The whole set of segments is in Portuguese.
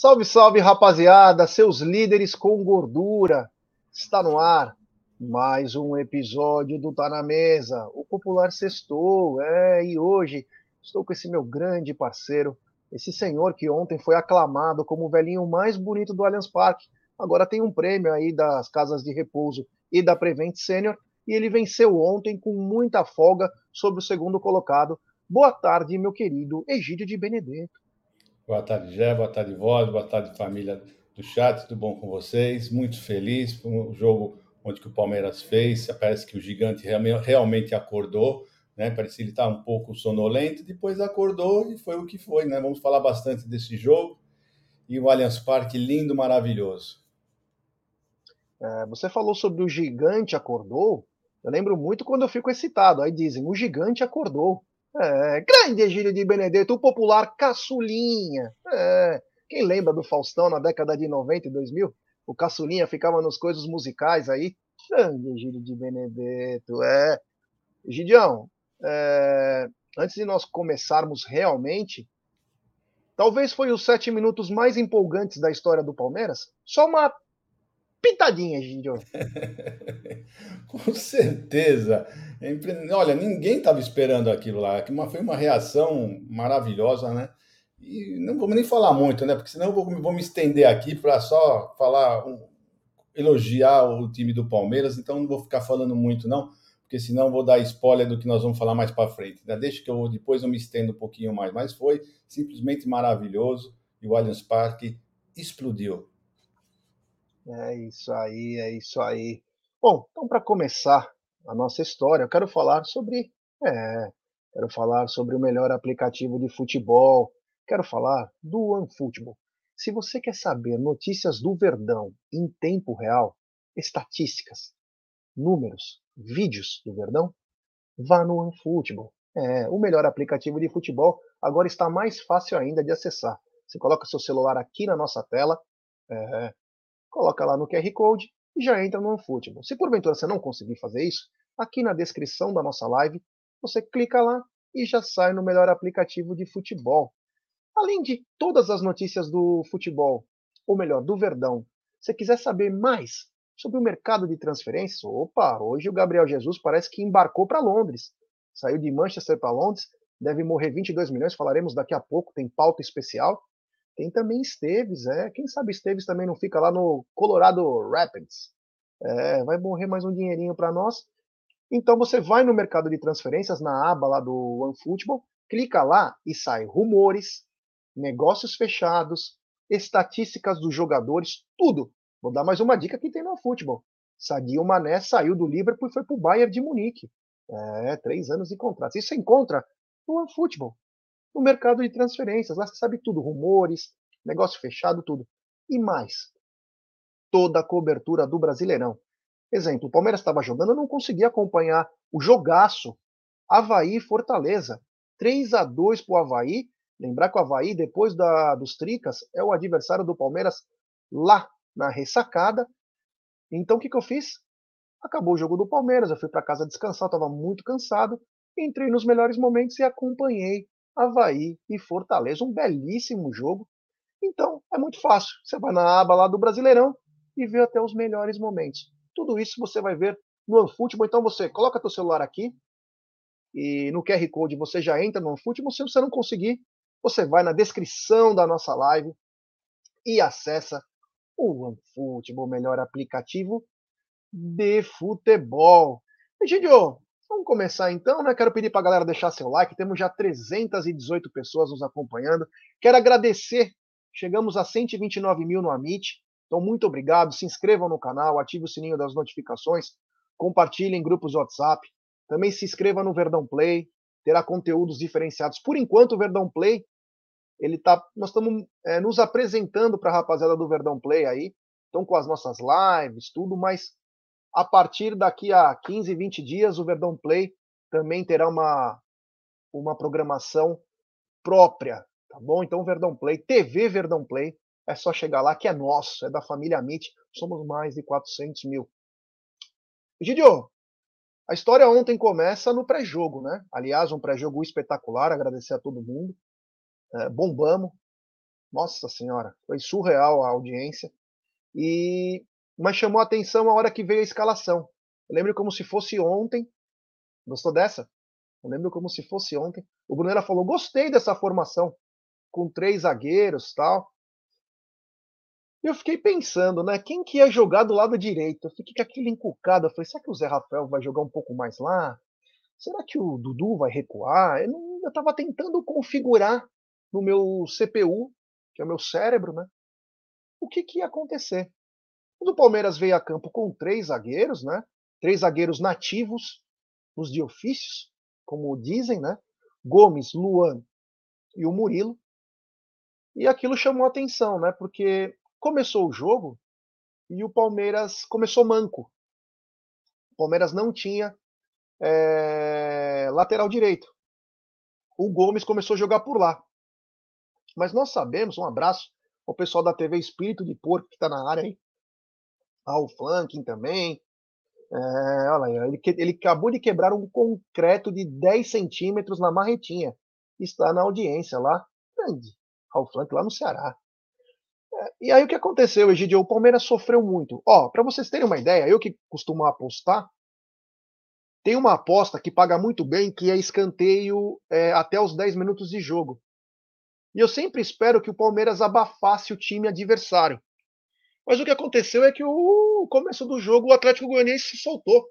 Salve, salve, rapaziada, seus líderes com gordura. Está no ar mais um episódio do Tá na Mesa, o popular sextou. É, e hoje estou com esse meu grande parceiro, esse senhor que ontem foi aclamado como o velhinho mais bonito do Allianz Parque. Agora tem um prêmio aí das casas de repouso e da Prevent Senior e ele venceu ontem com muita folga sobre o segundo colocado. Boa tarde, meu querido Egídio de Benedetto. Boa tarde, Gé. Boa tarde, Voz. Boa tarde, família do chat. Tudo bom com vocês? Muito feliz por um jogo onde que o Palmeiras fez. Parece que o gigante realmente acordou, né? Que ele estava um pouco sonolento. Depois acordou e foi o que foi, né? Vamos falar bastante desse jogo. E o Allianz Parque lindo, maravilhoso. É, você falou sobre o gigante acordou. Eu lembro muito quando eu fico excitado. Aí dizem, o gigante acordou. É, grande Egílio de Benedetto, o popular caçulinha. É, quem lembra do Faustão na década de 90 e 2000? O caçulinha ficava nos coisas musicais aí. Grande Egílio de Benedetto, é. Gidião, é, antes de nós começarmos realmente, talvez foi os sete minutos mais empolgantes da história do Palmeiras. Só uma pitadinha, Gidio. Com certeza. É Olha, ninguém estava esperando aquilo lá. Foi uma reação maravilhosa, né? E não vamos nem falar muito, né? Porque senão eu vou, vou me estender aqui para só falar, elogiar o time do Palmeiras. Então não vou ficar falando muito, não, porque senão vou dar spoiler do que nós vamos falar mais para frente. Né? Deixa que eu depois eu me estendo um pouquinho mais. Mas foi simplesmente maravilhoso e o Allianz Parque explodiu. É isso aí, é isso aí. Bom, então para começar a nossa história, eu quero falar sobre, é, quero falar sobre o melhor aplicativo de futebol, quero falar do OneFootball. Se você quer saber notícias do Verdão em tempo real, estatísticas, números, vídeos do Verdão, vá no OneFootball. É, o melhor aplicativo de futebol agora está mais fácil ainda de acessar. Você coloca seu celular aqui na nossa tela, é, coloca lá no QR Code e já entra no OneFootball. Se porventura você não conseguir fazer isso, aqui na descrição da nossa live, você clica lá e já sai no melhor aplicativo de futebol. Além de todas as notícias do futebol, ou melhor, do Verdão, se quiser saber mais sobre o mercado de transferências, opa, hoje o Gabriel Jesus parece que embarcou para Londres. Saiu de Manchester para Londres, deve morrer 22 milhões, falaremos daqui a pouco, tem pauta especial. Tem também Esteves, é. Quem sabe Esteves também não fica lá no Colorado Rapids. É, vai morrer mais um dinheirinho para nós. Então você vai no mercado de transferências, na aba lá do OneFootball, clica lá e sai rumores, negócios fechados, estatísticas dos jogadores, tudo. Vou dar mais uma dica que tem no OneFootball. Sadio Mané saiu do Liverpool e foi para o Bayern de Munique. É, três anos de contrato. Isso você encontra no OneFootball no mercado de transferências. Lá você sabe tudo, rumores, negócio fechado, tudo. E mais, toda a cobertura do Brasileirão. Exemplo, o Palmeiras estava jogando, eu não conseguia acompanhar o jogaço. Havaí Fortaleza. 3 a 2 para o Havaí. Lembrar que o Havaí, depois da, dos Tricas, é o adversário do Palmeiras lá na ressacada. Então o que, que eu fiz? Acabou o jogo do Palmeiras, eu fui para casa descansar, estava muito cansado. Entrei nos melhores momentos e acompanhei Havaí e Fortaleza. Um belíssimo jogo. Então, é muito fácil. Você vai na aba lá do Brasileirão e vê até os melhores momentos. Tudo isso você vai ver no OneFootball. Então você coloca teu celular aqui e no QR Code você já entra no OneFootball. Se você não conseguir, você vai na descrição da nossa live e acessa o OneFootball, o melhor aplicativo de futebol. Egidio, vamos começar então, né? Quero pedir para a galera deixar seu like. Temos já 318 pessoas nos acompanhando. Quero agradecer. Chegamos a 129 mil no Amit. Então, muito obrigado. Se inscrevam no canal, ative o sininho das notificações, compartilhem em grupos WhatsApp. Também se inscreva no Verdão Play, terá conteúdos diferenciados. Por enquanto, o Verdão Play, ele tá, nós estamos é, nos apresentando para a rapaziada do Verdão Play aí, estão com as nossas lives, tudo, mas a partir daqui a 15, 20 dias, o Verdão Play também terá uma, uma programação própria, tá bom? Então, Verdão Play, TV Verdão Play, é só chegar lá que é nosso, é da família Amit, somos mais de 400 mil. Gidio, a história ontem começa no pré-jogo, né? Aliás, um pré-jogo espetacular, agradecer a todo mundo. É, bombamos. Nossa senhora, foi surreal a audiência. E mas chamou a atenção a hora que veio a escalação. Eu lembro como se fosse ontem. Gostou dessa? Eu lembro como se fosse ontem. O Brunera falou: gostei dessa formação, com três zagueiros tal. Eu fiquei pensando, né? Quem que ia jogar do lado direito? Eu fiquei com aquilo encucado. Eu falei: será que o Zé Rafael vai jogar um pouco mais lá? Será que o Dudu vai recuar? Eu estava tentando configurar no meu CPU, que é o meu cérebro, né? O que, que ia acontecer? O Palmeiras veio a campo com três zagueiros, né? Três zagueiros nativos, os de ofícios, como dizem, né? Gomes, Luan e o Murilo. E aquilo chamou atenção, né? Porque começou o jogo e o Palmeiras começou manco. O Palmeiras não tinha é, lateral direito. O Gomes começou a jogar por lá. Mas nós sabemos, um abraço ao pessoal da TV Espírito de Porco que está na área aí, ao flanking também. É, olha, ele, ele acabou de quebrar um concreto de 10 centímetros na marretinha. Está na audiência lá, grande, ao flank lá no Ceará. É, e aí o que aconteceu, Egidio? O Palmeiras sofreu muito. Ó, para vocês terem uma ideia, eu que costumo apostar, tem uma aposta que paga muito bem, que é escanteio é, até os 10 minutos de jogo. E eu sempre espero que o Palmeiras abafasse o time adversário. Mas o que aconteceu é que o começo do jogo o Atlético Goianiense se soltou.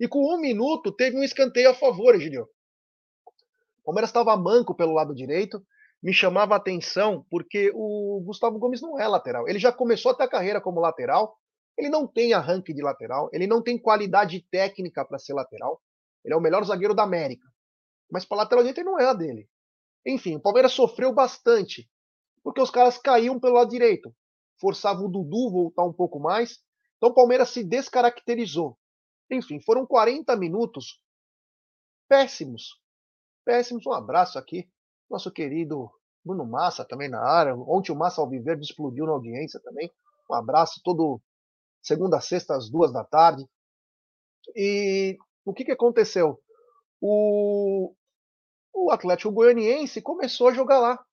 E com um minuto teve um escanteio a favor, Egidio. O Palmeiras estava manco pelo lado direito. Me chamava a atenção porque o Gustavo Gomes não é lateral. Ele já começou até a carreira como lateral. Ele não tem arranque de lateral. Ele não tem qualidade técnica para ser lateral. Ele é o melhor zagueiro da América. Mas para lateral direito ele não é a dele. Enfim, o Palmeiras sofreu bastante. Porque os caras caíam pelo lado direito forçava o Dudu voltar um pouco mais. Então o Palmeiras se descaracterizou. Enfim, foram 40 minutos péssimos. Péssimos. Um abraço aqui. Nosso querido Bruno Massa também na área. Ontem o Massa Alviverde explodiu na audiência também. Um abraço todo segunda sexta às duas da tarde. E o que, que aconteceu? O, o Atlético Goianiense começou a jogar lá.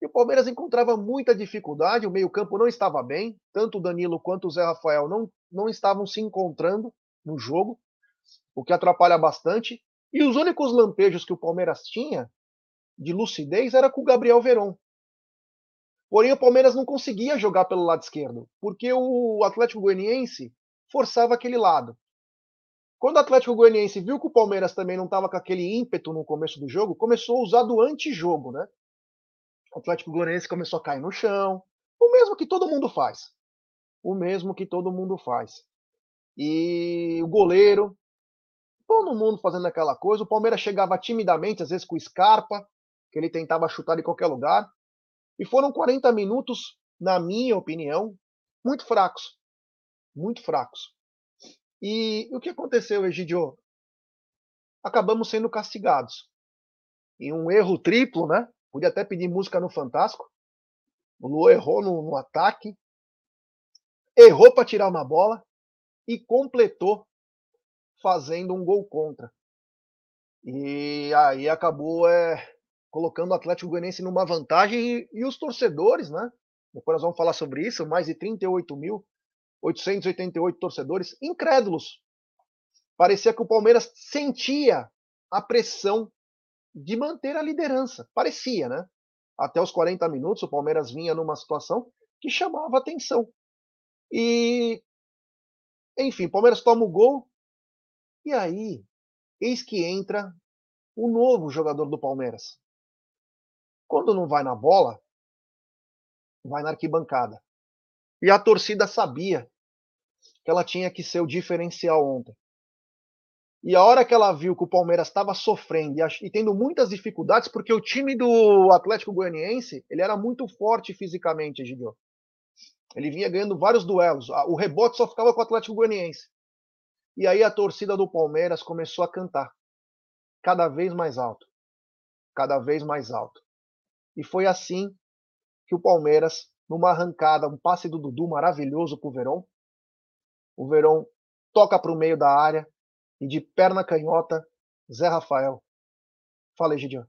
E o Palmeiras encontrava muita dificuldade, o meio-campo não estava bem, tanto o Danilo quanto o Zé Rafael não, não estavam se encontrando no jogo, o que atrapalha bastante. E os únicos lampejos que o Palmeiras tinha de lucidez era com o Gabriel Veron. Porém, o Palmeiras não conseguia jogar pelo lado esquerdo, porque o Atlético Goianiense forçava aquele lado. Quando o Atlético Goianiense viu que o Palmeiras também não estava com aquele ímpeto no começo do jogo, começou a usar do antijogo, né? O Atlético Goianiense começou a cair no chão. O mesmo que todo mundo faz. O mesmo que todo mundo faz. E o goleiro, todo mundo fazendo aquela coisa. O Palmeiras chegava timidamente, às vezes com Scarpa, que ele tentava chutar em qualquer lugar. E foram 40 minutos, na minha opinião, muito fracos. Muito fracos. E o que aconteceu, Egidio? Acabamos sendo castigados. E um erro triplo, né? Podia até pedir música no Fantástico. O Lu errou no, no ataque, errou para tirar uma bola e completou fazendo um gol contra. E aí acabou é, colocando o Atlético Goianiense numa vantagem e, e, os torcedores, né? Depois nós vamos falar sobre isso, mais de 38 mil 888 torcedores incrédulos. Parecia que o Palmeiras sentia a pressão de manter a liderança. Parecia, né? Até os 40 minutos, o Palmeiras vinha numa situação que chamava atenção. E, enfim, o Palmeiras toma o gol. E aí, eis que entra o novo jogador do Palmeiras. Quando não vai na bola, vai na arquibancada. E a torcida sabia que ela tinha que ser o diferencial ontem. E a hora que ela viu que o Palmeiras estava sofrendo e, tendo muitas dificuldades, porque o time do Atlético Goianiense ele era muito forte fisicamente, Gideon. Ele vinha ganhando vários duelos. O rebote só ficava com o Atlético Goianiense. E aí a torcida do Palmeiras começou a cantar. Cada vez mais alto. Cada vez mais alto. E foi assim que o Palmeiras, numa arrancada, um passe do Dudu maravilhoso para o Verón. O Verón toca para o meio da área, e de perna canhota, Zé Rafael. Fala aí, Gideon.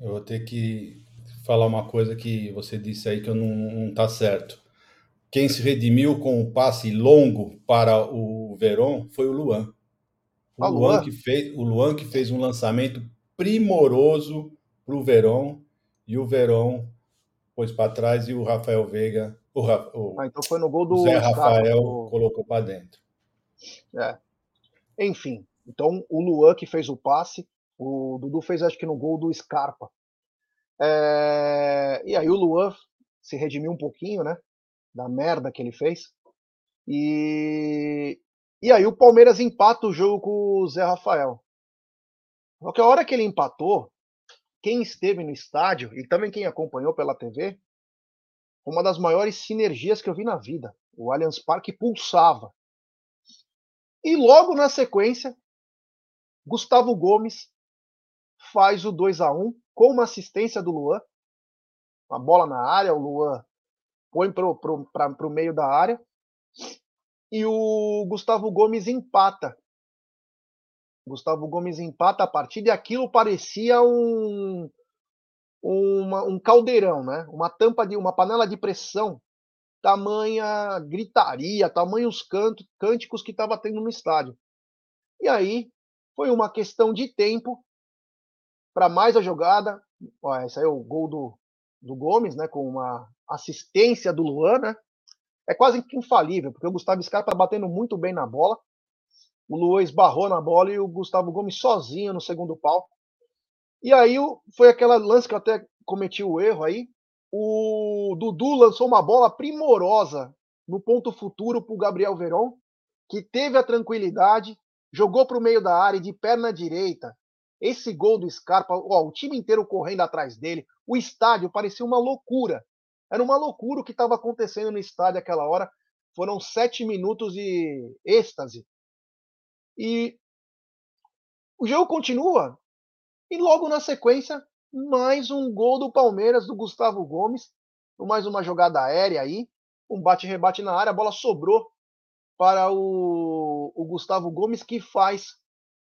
Eu vou ter que falar uma coisa que você disse aí que não, não tá certo. Quem se redimiu com o passe longo para o Verón foi o Luan. O, Luan, Luan que fez, o Luan que fez um lançamento primoroso para o Verón e o Verón pôs para trás e o Rafael Veiga o, o, ah, então foi no gol do Zé Rafael do... colocou para dentro. É. Enfim, então o Luan que fez o passe, o Dudu fez acho que no gol do Scarpa. É... E aí o Luan se redimiu um pouquinho, né? Da merda que ele fez. E, e aí o Palmeiras empata o jogo com o Zé Rafael. Só que a hora que ele empatou, quem esteve no estádio e também quem acompanhou pela TV uma das maiores sinergias que eu vi na vida. O Allianz Parque pulsava. E logo na sequência, Gustavo Gomes faz o 2 a 1 com uma assistência do Luan. Uma bola na área, o Luan põe para o meio da área. E o Gustavo Gomes empata. Gustavo Gomes empata a partida e aquilo parecia um, uma, um caldeirão, né? Uma tampa de uma panela de pressão, tamanha gritaria, tamanhos canto, cânticos que estava tendo no estádio. E aí foi uma questão de tempo para mais a jogada. Ó, esse aí é o gol do, do Gomes, né? Com uma assistência do Luan, né? É quase infalível, porque o Gustavo Scarpa tá batendo muito bem na bola. O Luan esbarrou na bola e o Gustavo Gomes sozinho no segundo pau e aí foi aquela lance que eu até cometi o erro aí. O Dudu lançou uma bola primorosa no ponto futuro para o Gabriel Veron, que teve a tranquilidade, jogou para o meio da área de perna direita. Esse gol do Scarpa, ó, o time inteiro correndo atrás dele, o estádio parecia uma loucura. Era uma loucura o que estava acontecendo no estádio aquela hora. Foram sete minutos de êxtase. E o jogo continua. E logo na sequência, mais um gol do Palmeiras, do Gustavo Gomes. Mais uma jogada aérea aí. Um bate-rebate na área. A bola sobrou para o, o Gustavo Gomes, que faz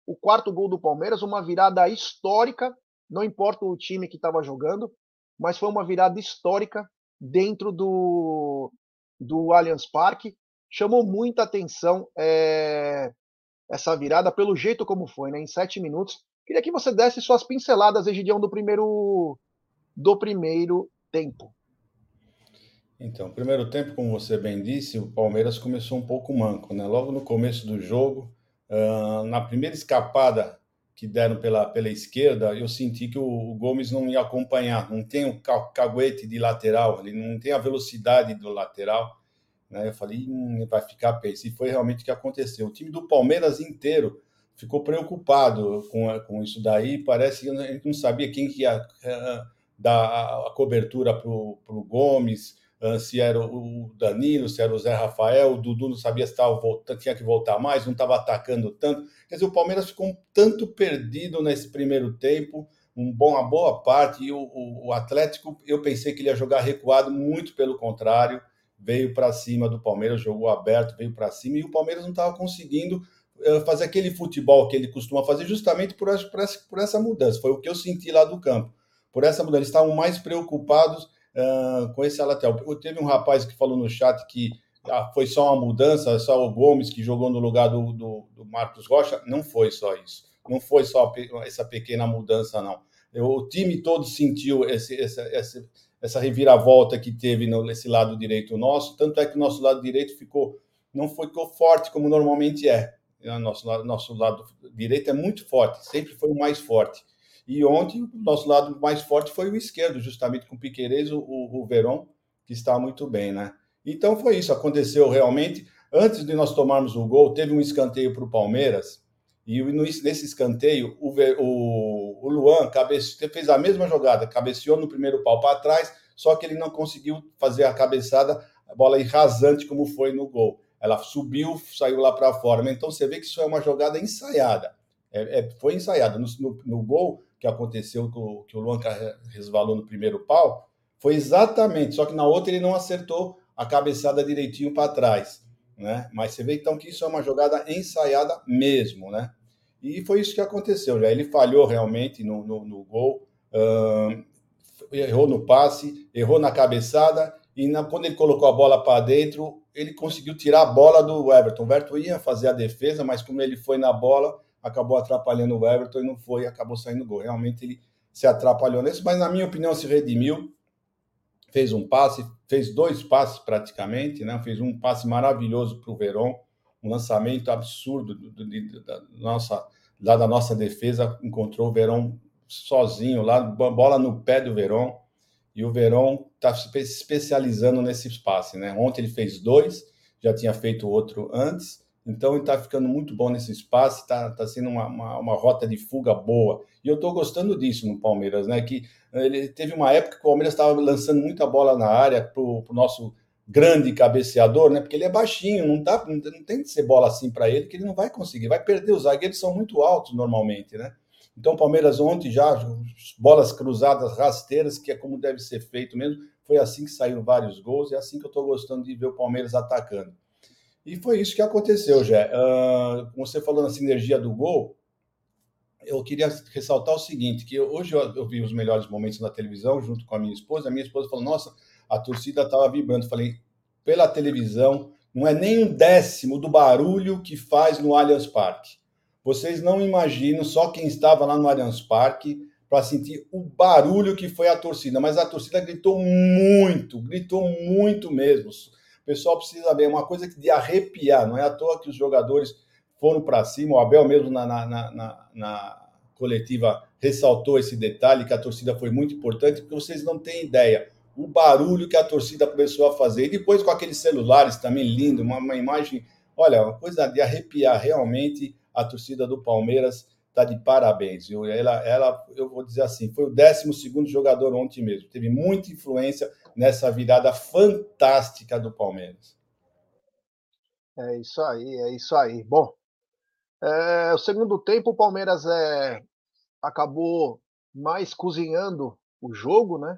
o quarto gol do Palmeiras. Uma virada histórica. Não importa o time que estava jogando, mas foi uma virada histórica dentro do, do Allianz Parque. Chamou muita atenção é, essa virada pelo jeito como foi, né? Em sete minutos, Queria que você desse suas pinceladas, Egidião, do primeiro, do primeiro tempo. Então, primeiro tempo, como você bem disse, o Palmeiras começou um pouco manco, né? Logo no começo do jogo, uh, na primeira escapada que deram pela, pela esquerda, eu senti que o, Gomes não ia acompanhar, não tem o caguete de lateral, ele não tem a velocidade do lateral, né? Eu falei, hum, vai ficar peso. E foi realmente o que aconteceu. O time do Palmeiras inteiro ficou preocupado com, com isso daí. Parece que a gente não sabia quem que ia uh, dar a, cobertura para o Gomes, uh, se era o Danilo, se era o Zé Rafael, o Dudu não sabia se tava voltando, tinha que voltar mais, não estava atacando tanto. Quer dizer, o Palmeiras ficou um tanto perdido nesse primeiro tempo, um bom, uma boa parte, e o, o, o Atlético, eu pensei que ele ia jogar recuado, muito pelo contrário, veio para cima do Palmeiras, jogou aberto, veio para cima, e o Palmeiras não estava conseguindo eh, fazer aquele futebol que ele costuma fazer justamente por essa, por essa, mudança. Foi o que eu senti lá do campo. Por essa mudança. Eles estavam mais preocupados uh, com esse lateral. Teve um rapaz que falou no chat que ah, foi só uma mudança, só o Gomes que jogou no lugar do, do, do Marcos Rocha. Não foi só isso. Não foi só essa pequena mudança, não. Eu, o time todo sentiu esse, essa, essa, essa reviravolta que teve nesse lado direito nosso. Tanto é que o nosso lado direito ficou não ficou forte como normalmente é. Nosso, nosso lado direito é muito forte, sempre foi o mais forte. E ontem, o nosso lado mais forte foi o esquerdo, justamente com o Piqueires, o, o Verón, que está muito bem, né? Então foi isso, aconteceu realmente. Antes de nós tomarmos o gol, teve um escanteio para o Palmeiras, e nesse escanteio, o, o, o Luan cabece, fez a mesma jogada, cabeceou no primeiro pau para trás, só que ele não conseguiu fazer a cabeçada, a bola ir rasante como foi no gol. Ela subiu, saiu lá para fora. Então você vê que isso é uma jogada ensaiada. É, é, foi ensaiada. No, no, no, gol que aconteceu, que o, que o Luan resvalou no primeiro pau, foi exatamente, só que na outra ele não acertou a cabeçada direitinho para trás, né? Mas você vê então que isso é uma jogada ensaiada mesmo, né? E foi isso que aconteceu. Já ele falhou realmente no, no, no gol, uh, errou no passe, errou na cabeçada e na, quando ele colocou a bola para dentro, ele conseguiu tirar a bola do Everton. O Everton ia fazer a defesa, mas como ele foi na bola, acabou atrapalhando o Everton e não foi, acabou saindo gol. Realmente ele se atrapalhou nesse, mas na minha opinião se redimiu, fez um passe, fez dois passes praticamente, né? Fez um passe maravilhoso para o Verón, um lançamento absurdo do, do, do, da nossa lá da nossa defesa, encontrou o Verón sozinho lá, bola no pé do Verón, e o Verón está se especializando nesse espaço, né? Ontem ele fez dois, já tinha feito outro antes, então ele está ficando muito bom nesse espaço, está tá sendo uma, uma, uma, rota de fuga boa. E eu estou gostando disso no Palmeiras, né? Que ele teve uma época que o Palmeiras estava lançando muita bola na área para o nosso grande cabeceador, né? Porque ele é baixinho, não, dá, não tem que ser bola assim para ele, que ele não vai conseguir, vai perder. Os zagueiros são muito altos normalmente, né? Então, o Palmeiras ontem já, bolas cruzadas, rasteiras, que é como deve ser feito mesmo. Foi assim que saíram vários gols, e é assim que eu estou gostando de ver o Palmeiras atacando. E foi isso que aconteceu, Jé. Uh, você falou na sinergia do gol, eu queria ressaltar o seguinte, que hoje eu, eu, vi os melhores momentos na televisão, junto com a minha esposa. A minha esposa falou, nossa, a torcida estava vibrando. Falei, pela televisão, não é nem um décimo do barulho que faz no Allianz Parque. Vocês não imaginam, só quem estava lá no Allianz Parque, para sentir o barulho que foi a torcida. Mas a torcida gritou muito, gritou muito mesmo. O pessoal precisa ver, é uma coisa de arrepiar, não é à toa que os jogadores foram para cima. O Abel mesmo na, na, na, na, coletiva ressaltou esse detalhe, que a torcida foi muito importante, porque vocês não têm ideia o barulho que a torcida começou a fazer. E depois com aqueles celulares também lindo, uma, uma imagem, olha, uma coisa de arrepiar realmente. A torcida do Palmeiras está de parabéns. Ela, ela, eu vou dizer assim, foi o 12 jogador ontem mesmo. Teve muita influência nessa virada fantástica do Palmeiras. É isso aí, é isso aí. Bom, é, o segundo tempo o Palmeiras é, acabou mais cozinhando o jogo, né?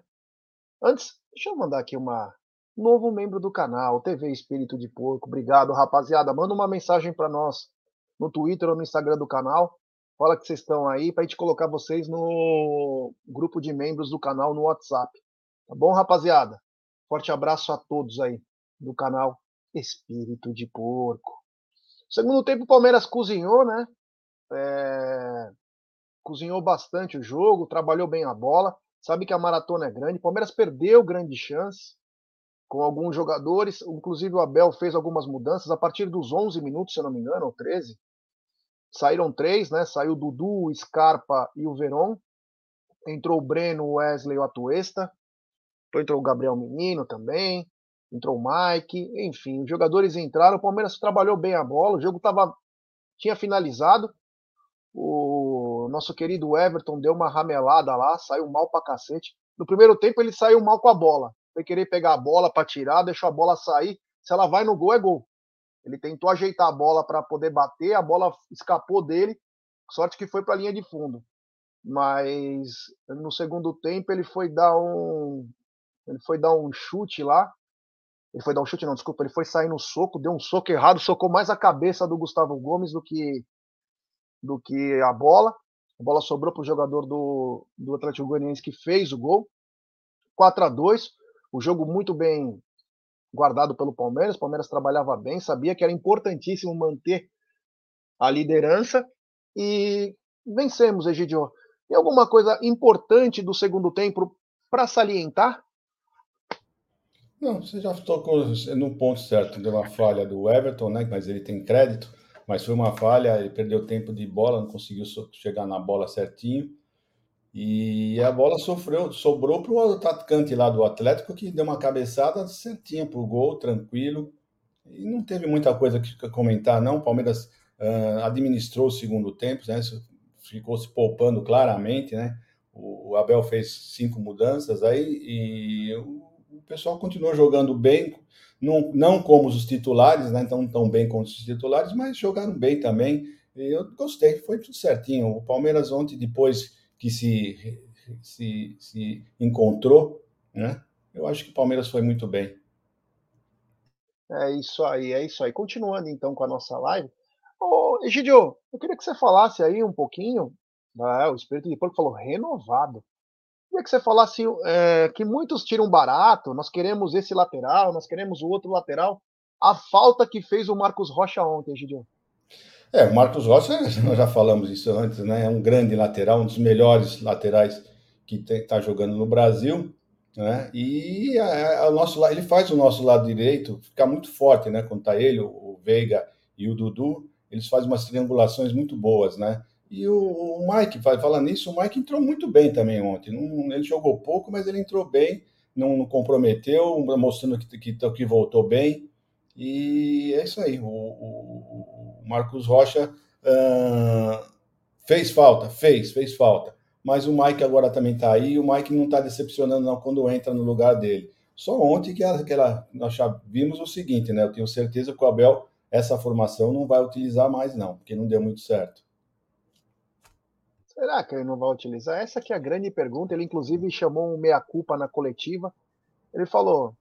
Antes, deixa eu mandar aqui uma novo membro do canal, TV Espírito de Porco. Obrigado, rapaziada. Manda uma mensagem para nós no Twitter ou no Instagram do canal. Fala que vocês estão aí para a gente colocar vocês no grupo de membros do canal no WhatsApp. Tá bom, rapaziada? Forte abraço a todos aí do canal Espírito de Porco. Segundo tempo, o Palmeiras cozinhou, né? É... Cozinhou bastante o jogo, trabalhou bem a bola. Sabe que a maratona é grande. O Palmeiras perdeu grande chance com alguns jogadores. Inclusive, o Abel fez algumas mudanças a partir dos 11 minutos, se eu não me engano, ou 13. Saíram três, né? Saiu o Dudu, o Scarpa e o Veron. Entrou o Breno, o Wesley e o Atuesta. Entrou o Gabriel Menino também, entrou o Mike, enfim, os jogadores entraram, o Palmeiras trabalhou bem a bola, o jogo tava, tinha finalizado, o nosso querido Everton deu uma ramelada lá, saiu mal pra cacete. No primeiro tempo ele saiu mal com a bola, foi querer pegar a bola para tirar, deixou a bola sair, se ela vai no gol é gol. Ele tentou ajeitar a bola para poder bater, a bola escapou dele, sorte que foi para a linha de fundo. Mas no segundo tempo ele foi dar um ele foi dar um chute lá. Ele foi dar um chute, não, desculpa. Ele foi sair no soco, deu um soco errado, socou mais a cabeça do Gustavo Gomes do que, do que a bola. A bola sobrou para o jogador do, do Atlético Goianiense que fez o gol. 4 a 2 o jogo muito bem guardado pelo Palmeiras. O Palmeiras trabalhava bem, sabia que era importantíssimo manter a liderança e vencemos, Egidio. Tem alguma coisa importante do segundo tempo para salientar? Não, você já tocou no ponto certo. Deu uma falha do Everton, né? Mas ele tem crédito. Mas foi uma falha, ele perdeu tempo de bola, não conseguiu chegar na bola certinho. E a bola sofreu, sobrou para o atacante lá do Atlético, que deu uma cabeçada certinha para o gol, tranquilo. E não teve muita coisa que comentar, não. O Palmeiras uh, administrou o segundo tempo, né? ficou se poupando claramente, né? O, o Abel fez cinco mudanças aí e o, o pessoal continuou jogando bem, não, não como os titulares, né? Então, tão bem como os titulares, mas jogaram bem também. E eu gostei, foi tudo certinho. O Palmeiras ontem, depois que se, se, se encontrou, né? Eu acho que o Palmeiras foi muito bem. É isso aí, é isso aí. Continuando então com a nossa live. Ô, Egidio, eu queria que você falasse aí um pouquinho. Né, o Espírito de Porco falou renovado. Eu queria que você falasse é, que muitos tiram barato. Nós queremos esse lateral, nós queremos o outro lateral. A falta que fez o Marcos Rocha ontem, Egidio. É, o Marcos Rocha, nós já falamos isso antes, né? É um grande lateral, um dos melhores laterais que está jogando no Brasil, né? E a, a, nosso, ele faz o nosso lado direito ficar muito forte, né? Quando tá ele, o Veiga e o Dudu, eles fazem umas triangulações muito boas, né? E o, o Mike, falar nisso, o Mike entrou muito bem também ontem. Não, ele jogou pouco, mas ele entrou bem, não, não comprometeu, mostrando que, que, que voltou bem. E é isso aí. O, o, o Marcos Rocha uh, fez falta, fez, fez falta. Mas o Mike agora também está aí. O Mike não está decepcionando não quando entra no lugar dele. Só ontem que nós já vimos o seguinte, né? Eu tenho certeza que o Abel essa formação não vai utilizar mais não, porque não deu muito certo. Será que ele não vai utilizar? Essa que é a grande pergunta. Ele inclusive chamou um meia culpa na coletiva. Ele falou: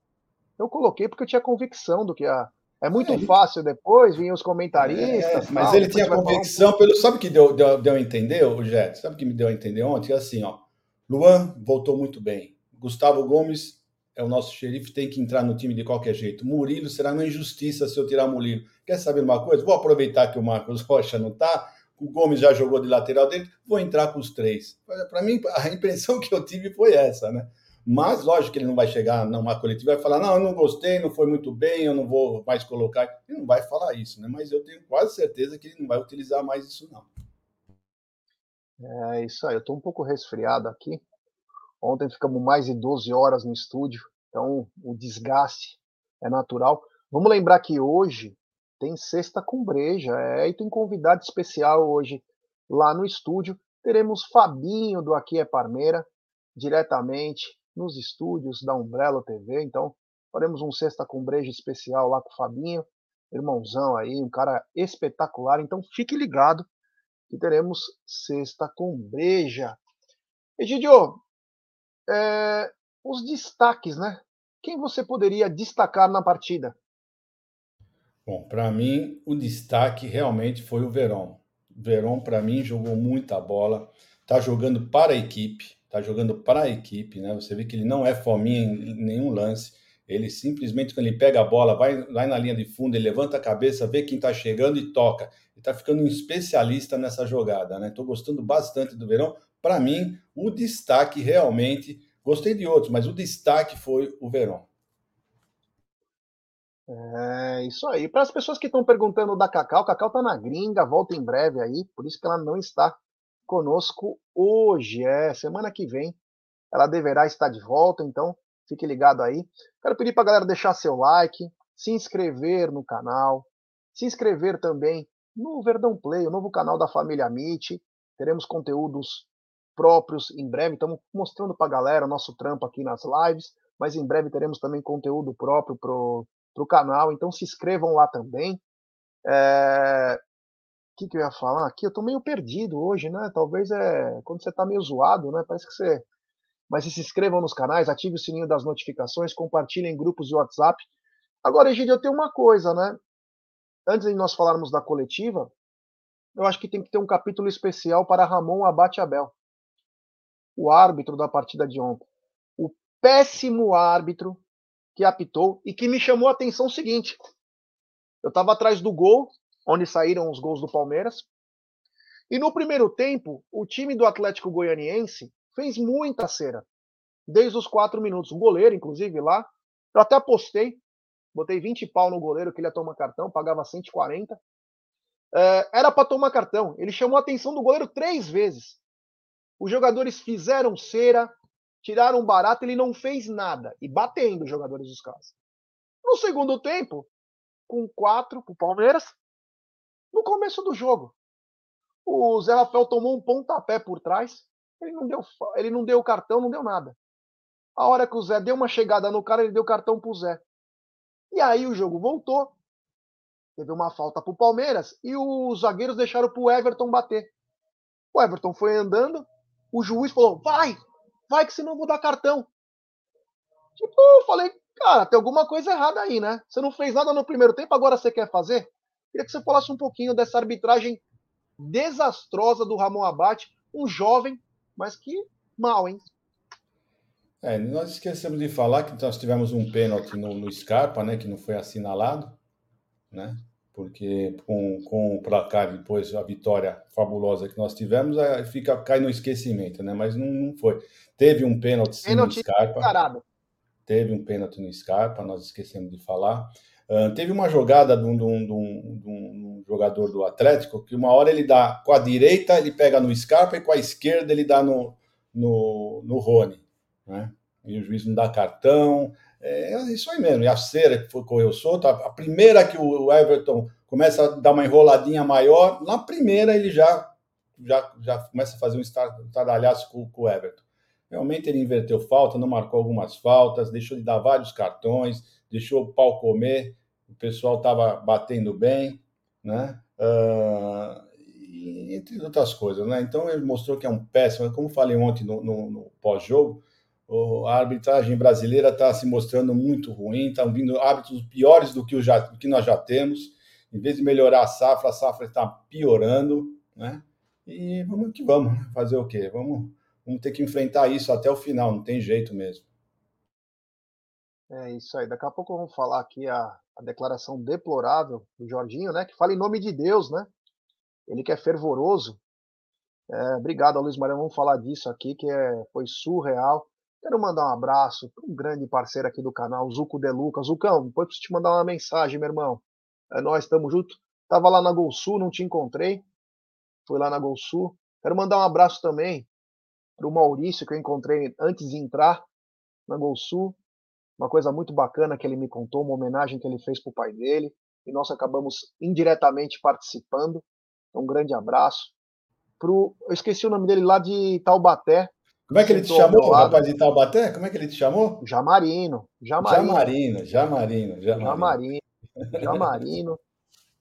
eu coloquei porque eu tinha convicção do que a. É muito é, fácil depois, vinham os comentaristas. É, mas tal, ele tinha convicção um... pelo. Sabe o que deu, deu, deu a entender, o Jet? Sabe o que me deu a entender ontem? Assim, ó. Luan voltou muito bem. Gustavo Gomes é o nosso xerife, tem que entrar no time de qualquer jeito. Murilo será uma injustiça se eu tirar Murilo. Quer saber uma coisa? Vou aproveitar que o Marcos Rocha não está, o Gomes já jogou de lateral dele, vou entrar com os três. Para mim, a impressão que eu tive foi essa, né? Mas, lógico que ele não vai chegar numa coletiva e vai falar: não, eu não gostei, não foi muito bem, eu não vou mais colocar. Ele não vai falar isso, né? Mas eu tenho quase certeza que ele não vai utilizar mais isso, não. É isso aí, eu estou um pouco resfriado aqui. Ontem ficamos mais de 12 horas no estúdio, então o desgaste é natural. Vamos lembrar que hoje tem sexta com breja, é, e tem convidado especial hoje lá no estúdio. Teremos Fabinho do Aqui é Parmeira, diretamente nos estúdios da Umbrella TV. Então, faremos um Sexta com Breja especial lá com o Fabinho, irmãozão aí, um cara espetacular. Então, fique ligado que teremos Sexta com Breja. Egidio, é, os destaques, né? Quem você poderia destacar na partida? Bom, para mim, o destaque realmente foi o Verón. O Verón, para mim, jogou muita bola, está jogando para a equipe, está jogando para a equipe, né? Você vê que ele não é fominha em nenhum lance. Ele simplesmente, quando ele pega a bola, vai, vai na linha de fundo, ele levanta a cabeça, vê quem está chegando e toca. Ele está ficando um especialista nessa jogada, né? Estou gostando bastante do Verão. Para mim, o destaque realmente, gostei de outros, mas o destaque foi o Verão. É isso aí. Para as pessoas que estão perguntando da Cacau, Cacau está na gringa, volta em breve aí, por isso que ela não está conosco hoje. É, semana que vem ela deverá estar de volta, então fique ligado aí. Quero pedir para a galera deixar seu like, se inscrever no canal, se inscrever também no Verdão Play, o novo canal da família Meet. Teremos conteúdos próprios em breve. Estamos mostrando para a galera o nosso trampo aqui nas lives, mas em breve teremos também conteúdo próprio para o canal. Então se inscrevam lá também. É, que, que eu ia falar aqui? Eu tô meio perdido hoje, né? Talvez é quando você tá meio zoado, né? Parece que você. Mas se inscrevam nos canais, ative o sininho das notificações, compartilhem em grupos de WhatsApp. Agora, Egídio, eu tenho uma coisa, né? Antes de nós falarmos da coletiva, eu acho que tem que ter um capítulo especial para Ramon Abate Abel, o árbitro da partida de ontem. O péssimo árbitro que apitou e que me chamou a atenção o seguinte. Eu estava atrás do gol, onde saíram os gols do Palmeiras. E no primeiro tempo, o time do Atlético Goianiense fez muita cera. Desde os quatro minutos. O goleiro, inclusive, lá. Eu até apostei. Botei 20 pau no goleiro que ele ia tomar cartão, pagava 140. É, era para tomar cartão. Ele chamou a atenção do goleiro três vezes. Os jogadores fizeram cera, tiraram barato, ele não fez nada. E batendo os jogadores dos caras. No segundo tempo, com quatro para o Palmeiras, no começo do jogo, o Zé Rafael tomou um pontapé por trás, ele não deu, ele não deu cartão, não deu nada. A hora que o Zé deu uma chegada no cara, ele deu cartão pro Zé. E aí o jogo voltou, teve uma falta pro Palmeiras e os zagueiros deixaram pro Everton bater. O Everton foi andando, o juiz falou: vai, vai que senão eu vou dar cartão. Tipo, eu falei, cara, tem alguma coisa errada aí, né? Você não fez nada no primeiro tempo, agora você quer fazer? Queria que você falasse um pouquinho dessa arbitragem desastrosa do Ramon Abate, um jovem, mas que mal, hein? É, nós esquecemos de falar que nós tivemos um pênalti no, no Scarpa, né, que não foi assinalado, né? Porque com, com o placar depois a vitória fabulosa que nós tivemos, fica cai no esquecimento, né? Mas não, não foi. Teve um pênalti, sim, pênalti no Scarpa. Teve um pênalti no Scarpa, nós esquecemos de falar. Uh, teve uma jogada de um, de, um, de, um, de um, jogador do Atlético que uma hora ele dá com a direita, ele pega no Scarpa e com a esquerda ele dá no, no, no Rony. Né? E o juiz não dá cartão. É isso aí mesmo. E a cera que foi, correu solto, a, a primeira que o Everton começa a dar uma enroladinha maior, na primeira ele já, já, já começa a fazer um estardalhaço com, com o Everton. Realmente ele inverteu falta, não marcou algumas faltas, deixou de dar vários cartões deixou o pau comer, o pessoal estava batendo bem, né? Uh, entre outras coisas, né? Então ele mostrou que é um péssimo, como falei ontem no, no, no pós-jogo, a arbitragem brasileira está se mostrando muito ruim, estão vindo hábitos piores do que, já, do que nós já temos. Em vez de melhorar a safra, a safra está piorando, né? E vamos que vamos, né? fazer o quê? Vamos, vamos ter que enfrentar isso até o final, não tem jeito mesmo. É isso aí. Daqui a pouco vamos falar aqui a, a declaração deplorável do Jorginho, né? Que fala em nome de Deus, né? Ele que é fervoroso. É, obrigado, Luiz Maria. Vamos falar disso aqui, que é, foi surreal. Quero mandar um abraço para um grande parceiro aqui do canal, Zuco De Luca. Zucão, depois preciso te mandar uma mensagem, meu irmão. É nós, estamos junto. Tava lá na Gol Sul, não te encontrei. Fui lá na Gol Sul. Quero mandar um abraço também para o Maurício, que eu encontrei antes de entrar na Gol Sul uma coisa muito bacana que ele me contou, uma homenagem que ele fez para o pai dele, e nós acabamos indiretamente participando. Um grande abraço. Pro, eu esqueci o nome dele lá de Taubaté. Como é que ele te chamou, rapaz de Taubaté? Como é que ele te chamou? Jamarino. Jamarino, Jamarino. Jamarino. Jamarino. Jamarino.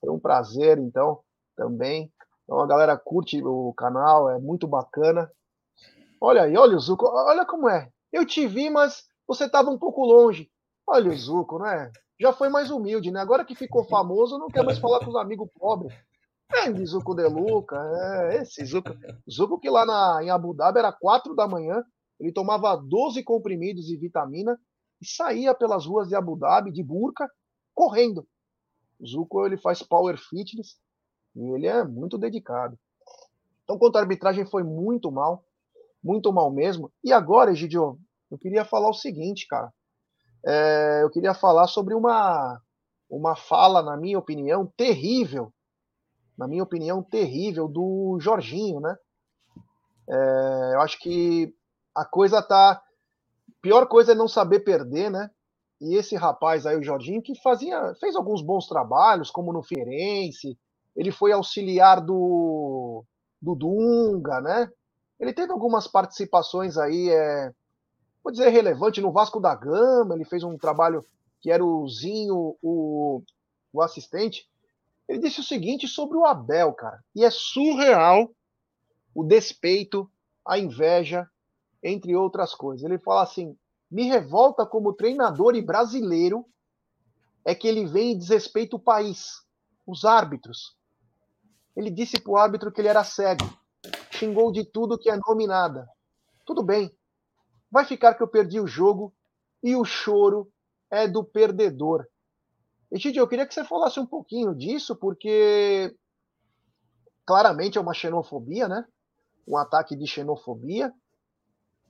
Foi um prazer, então, também. Então a galera curte o canal, é muito bacana. Olha aí, olha o Zuko, olha como é. Eu te vi, mas você estava um pouco longe. Olha o Zuco, né? Já foi mais humilde, né? Agora que ficou famoso, não quer mais falar com os amigos pobres. Grande Zuco de Luca, é, esse Zuco. Zuco que lá na, em Abu Dhabi era 4 da manhã, ele tomava 12 comprimidos de vitamina e saía pelas ruas de Abu Dhabi de burca, correndo. O Zuco ele faz power fitness e ele é muito dedicado. Então, quanto à arbitragem, foi muito mal, muito mal mesmo. E agora, Egidio, eu queria falar o seguinte, cara. É, eu queria falar sobre uma, uma fala, na minha opinião, terrível, na minha opinião, terrível, do Jorginho, né? É, eu acho que a coisa tá. Pior coisa é não saber perder, né? E esse rapaz aí, o Jorginho, que fazia, fez alguns bons trabalhos, como no Feirense, ele foi auxiliar do, do Dunga, né? Ele teve algumas participações aí é, vou dizer, relevante no Vasco da Gama. Ele fez um trabalho que era o Zinho, o, o assistente. Ele disse o seguinte sobre o Abel, cara. E é surreal o despeito, a inveja, entre outras coisas. Ele fala assim: me revolta como treinador e brasileiro é que ele vem e desrespeita o país, os árbitros. Ele disse para o árbitro que ele era cego, xingou de tudo que é nominada. Tudo bem, vai ficar que eu perdi o jogo e o choro é do perdedor. E eu queria que você falasse um pouquinho disso, porque claramente é uma xenofobia, né? Um ataque de xenofobia.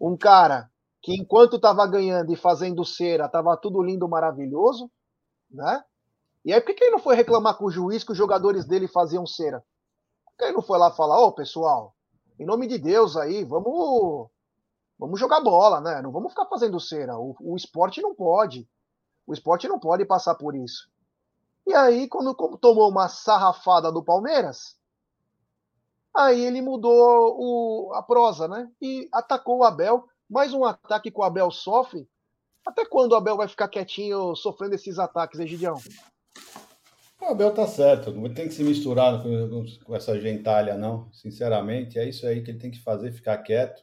Um cara que enquanto estava ganhando e fazendo cera, estava tudo lindo, maravilhoso, né? E aí, por que ele não foi reclamar com o juiz que os jogadores dele faziam cera? Por que ele não foi lá falar, ô, oh, pessoal, em nome de Deus aí, vamos vamos jogar bola, né? Não vamos ficar fazendo cera. O, o esporte não pode. O esporte não pode passar por isso. E aí, quando tomou uma sarrafada do Palmeiras, aí ele mudou o, a prosa, né? E atacou o Abel. Mais um ataque que o Abel sofre. Até quando o Abel vai ficar quietinho sofrendo esses ataques, Egidião? O Abel tá certo, não tem que se misturar com, essa gentalha, não. Sinceramente, é isso aí que ele tem que fazer, ficar quieto,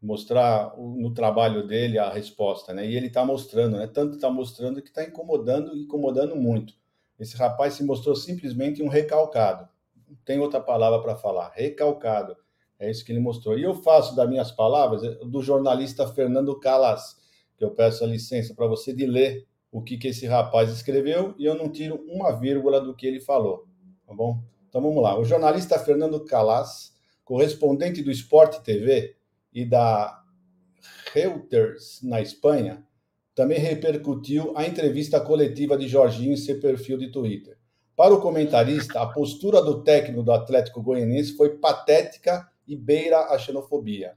mostrar no trabalho dele a resposta, né? E ele está mostrando, né? Tanto está mostrando que está incomodando, incomodando muito. Esse rapaz se mostrou simplesmente um recalcado. Não tem outra palavra para falar, recalcado. É isso que ele mostrou. E eu faço das minhas palavras do jornalista Fernando Calas, que eu peço a licença para você de ler o que, que esse rapaz escreveu e eu não tiro uma vírgula do que ele falou, tá bom? Então vamos lá. O jornalista Fernando Calas, correspondente do Sport TV e da Reuters na Espanha, também repercutiu a entrevista coletiva de Jorginho em seu perfil de Twitter. Para o comentarista, a postura do técnico do Atlético Goianiense foi patética e beira a xenofobia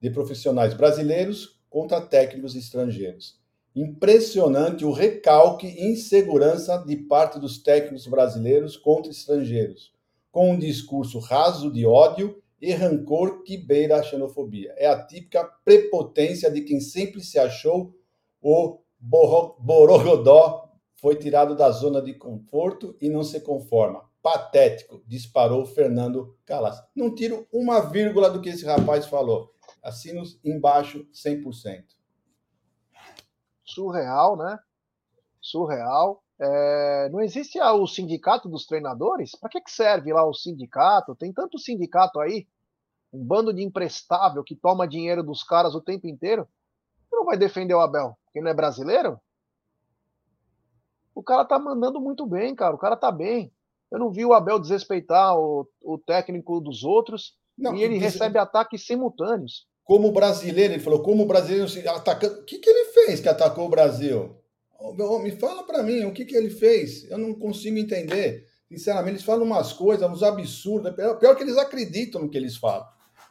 de profissionais brasileiros contra técnicos estrangeiros. Impressionante o recalque e insegurança de parte dos técnicos brasileiros contra estrangeiros, com um discurso raso de ódio e rancor que beira a xenofobia. É a típica prepotência de quem sempre se achou o borogodó, foi tirado da zona de conforto e não se conforma. Patético, disparou Fernando Calas. Não tiro uma vírgula do que esse rapaz falou. Assino embaixo 100% surreal, né? Surreal. É, não existe o sindicato dos treinadores? Para que, que serve lá o sindicato? Tem tanto sindicato aí, um bando de imprestável que toma dinheiro dos caras o tempo inteiro. Não vai defender o Abel, porque não é brasileiro? O cara tá mandando muito bem, cara. O cara tá bem. Eu não vi o Abel desrespeitar o, o técnico dos outros não, e ele recebe ataques simultâneos como brasileiro, ele falou, como brasileiro atacando. O que, que ele fez que atacou o Brasil? Me fala para mim, o que, que ele fez? Eu não consigo entender. Sinceramente, eles falam umas coisas, uns absurdos. Pior que eles acreditam no que eles falam.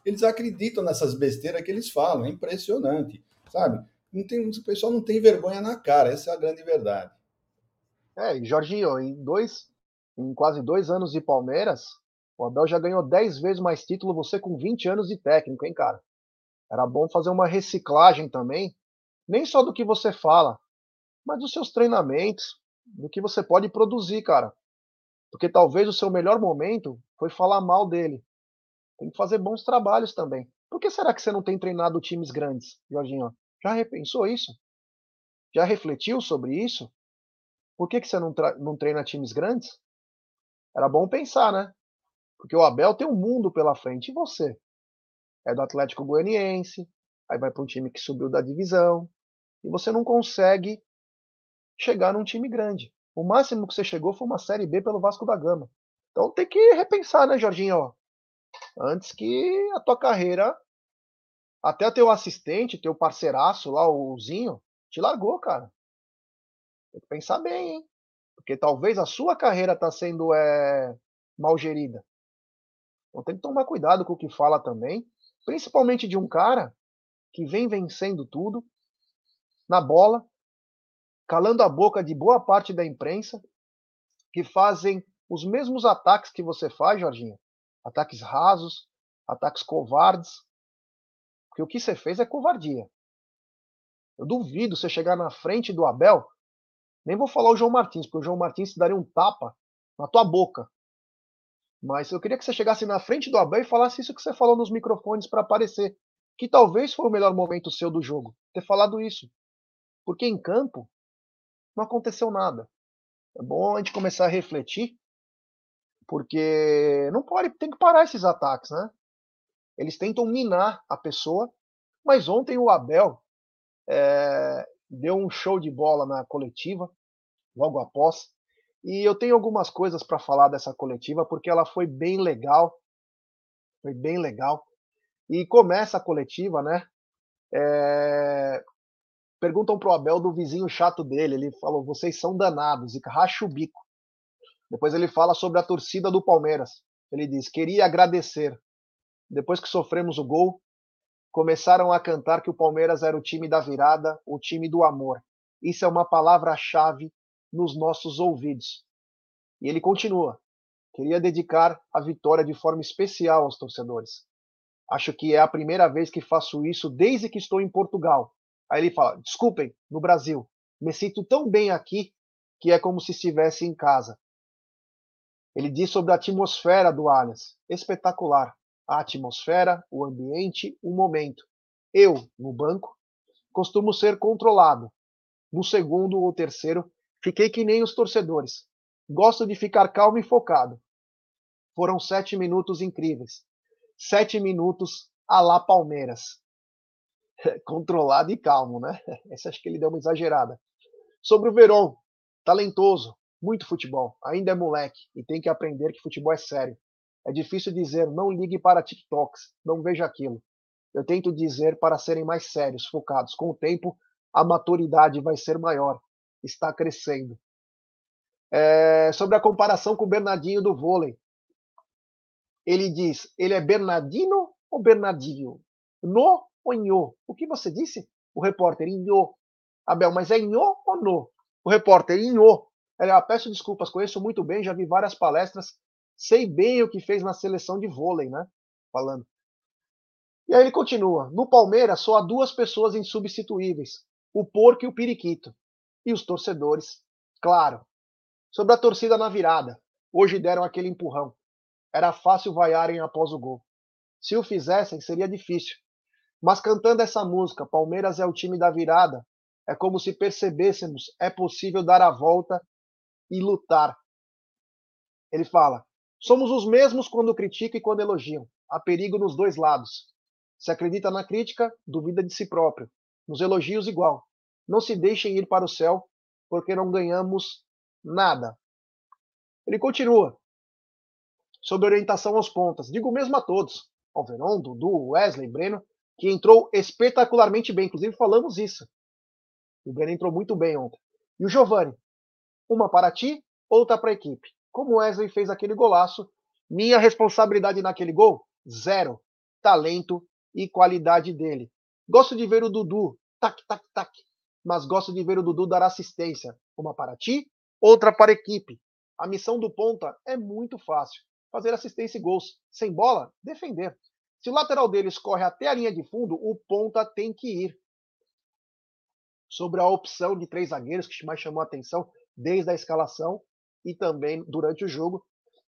Eles acreditam nessas besteiras que eles falam. É impressionante, sabe? Não tem, o pessoal não tem vergonha na cara. Essa é a grande verdade. É, e Jorginho, em dois, em quase dois anos de Palmeiras, o Abel já ganhou 10 vezes mais título, você com 20 anos de técnico, hein, cara? Era bom fazer uma reciclagem também, nem só do que você fala, mas dos seus treinamentos, do que você pode produzir, cara. Porque talvez o seu melhor momento foi falar mal dele. Tem que fazer bons trabalhos também. Por que será que você não tem treinado times grandes, Jorginho? Já repensou isso? Já refletiu sobre isso? Por que, que você não, não treina times grandes? Era bom pensar, né? Porque o Abel tem um mundo pela frente. E você? É do Atlético Goianiense, aí vai para um time que subiu da divisão, e você não consegue chegar num time grande. O máximo que você chegou foi uma Série B pelo Vasco da Gama. Então tem que repensar, né, Jorginho? Antes que a tua carreira, até teu assistente, teu parceiraço lá, o Zinho, te largou, cara. Tem que pensar bem, hein? Porque talvez a sua carreira está sendo é, mal gerida. Então tem que tomar cuidado com o que fala também principalmente de um cara que vem vencendo tudo na bola, calando a boca de boa parte da imprensa, que fazem os mesmos ataques que você faz, Jorginho. Ataques rasos, ataques covardes. Porque o que você fez é covardia. Eu duvido você chegar na frente do Abel, nem vou falar o João Martins, porque o João Martins te daria um tapa na tua boca mas eu queria que você chegasse na frente do Abel e falasse isso que você falou nos microfones para aparecer. Que talvez foi o melhor momento seu do jogo, ter falado isso. Porque em campo não aconteceu nada. É bom a gente começar a refletir, porque não pode, tem que parar esses ataques, né? Eles tentam minar a pessoa, mas ontem o Abel, é, deu um show de bola na coletiva, logo após. E eu tenho algumas coisas para falar dessa coletiva, porque ela foi bem legal. Foi bem legal. E começa a coletiva, né? É... Perguntam pro Abel do vizinho chato dele. Ele falou: vocês são danados, e racha o bico. Depois ele fala sobre a torcida do Palmeiras. Ele diz: queria agradecer. Depois que sofremos o gol, começaram a cantar que o Palmeiras era o time da virada, o time do amor. Isso é uma palavra-chave nos nossos ouvidos. E ele continua: queria dedicar a vitória de forma especial aos torcedores. Acho que é a primeira vez que faço isso desde que estou em Portugal. Aí ele fala: desculpem, no Brasil. Me sinto tão bem aqui que é como se estivesse em casa. Ele diz sobre a atmosfera do Allianz. Espetacular a atmosfera, o ambiente, o momento. Eu, no banco, costumo ser controlado. No segundo ou terceiro, fiquei que nem os torcedores. Gosto de ficar calmo e focado. Foram sete minutos incríveis. Sete minutos a lá Palmeiras. Controlado e calmo, né? Esse acho que ele deu uma exagerada. Sobre o Verón, talentoso, muito futebol, ainda é moleque e tem que aprender que futebol é sério. É difícil dizer não ligue para TikToks, não veja aquilo. Eu tento dizer para serem mais sérios, focados. Com o tempo, a maturidade vai ser maior. Está crescendo. É, sobre a comparação com o Bernardinho do vôlei. Ele diz: ele é Bernardino ou Bernardinho? No ou Nho? O que você disse? O repórter, Nho. Abel, mas é Nho ou No? O repórter, Nho. Ele, ah, peço desculpas, conheço muito bem, já vi várias palestras sei bem o que fez na seleção de vôlei, né? Falando. E aí ele continua: no Palmeiras só há duas pessoas insubstituíveis, o porco e o periquito. E os torcedores, claro. Sobre a torcida na virada, hoje deram aquele empurrão. Era fácil vaiarem após o gol. Se o fizessem, seria difícil. Mas cantando essa música, Palmeiras é o time da virada, é como se percebêssemos é possível dar a volta e lutar. Ele fala: Somos os mesmos quando criticam e quando elogiam. Há perigo nos dois lados. Se acredita na crítica, duvida de si próprio. Nos elogios, igual. Não se deixem ir para o céu, porque não ganhamos nada. Ele continua. Sobre orientação aos pontas. Digo mesmo a todos. Ao Verón, Dudu, Wesley, Breno, que entrou espetacularmente bem. Inclusive, falamos isso. O Breno entrou muito bem ontem. E o Giovani. Uma para ti, outra para a equipe como Wesley fez aquele golaço. Minha responsabilidade naquele gol? Zero. Talento e qualidade dele. Gosto de ver o Dudu, tac, tac, tac. Mas gosto de ver o Dudu dar assistência. Uma para ti, outra para a equipe. A missão do ponta é muito fácil. Fazer assistência e gols. Sem bola, defender. Se o lateral deles corre até a linha de fundo, o ponta tem que ir. Sobre a opção de três zagueiros, que mais chamou a atenção desde a escalação, e também durante o jogo.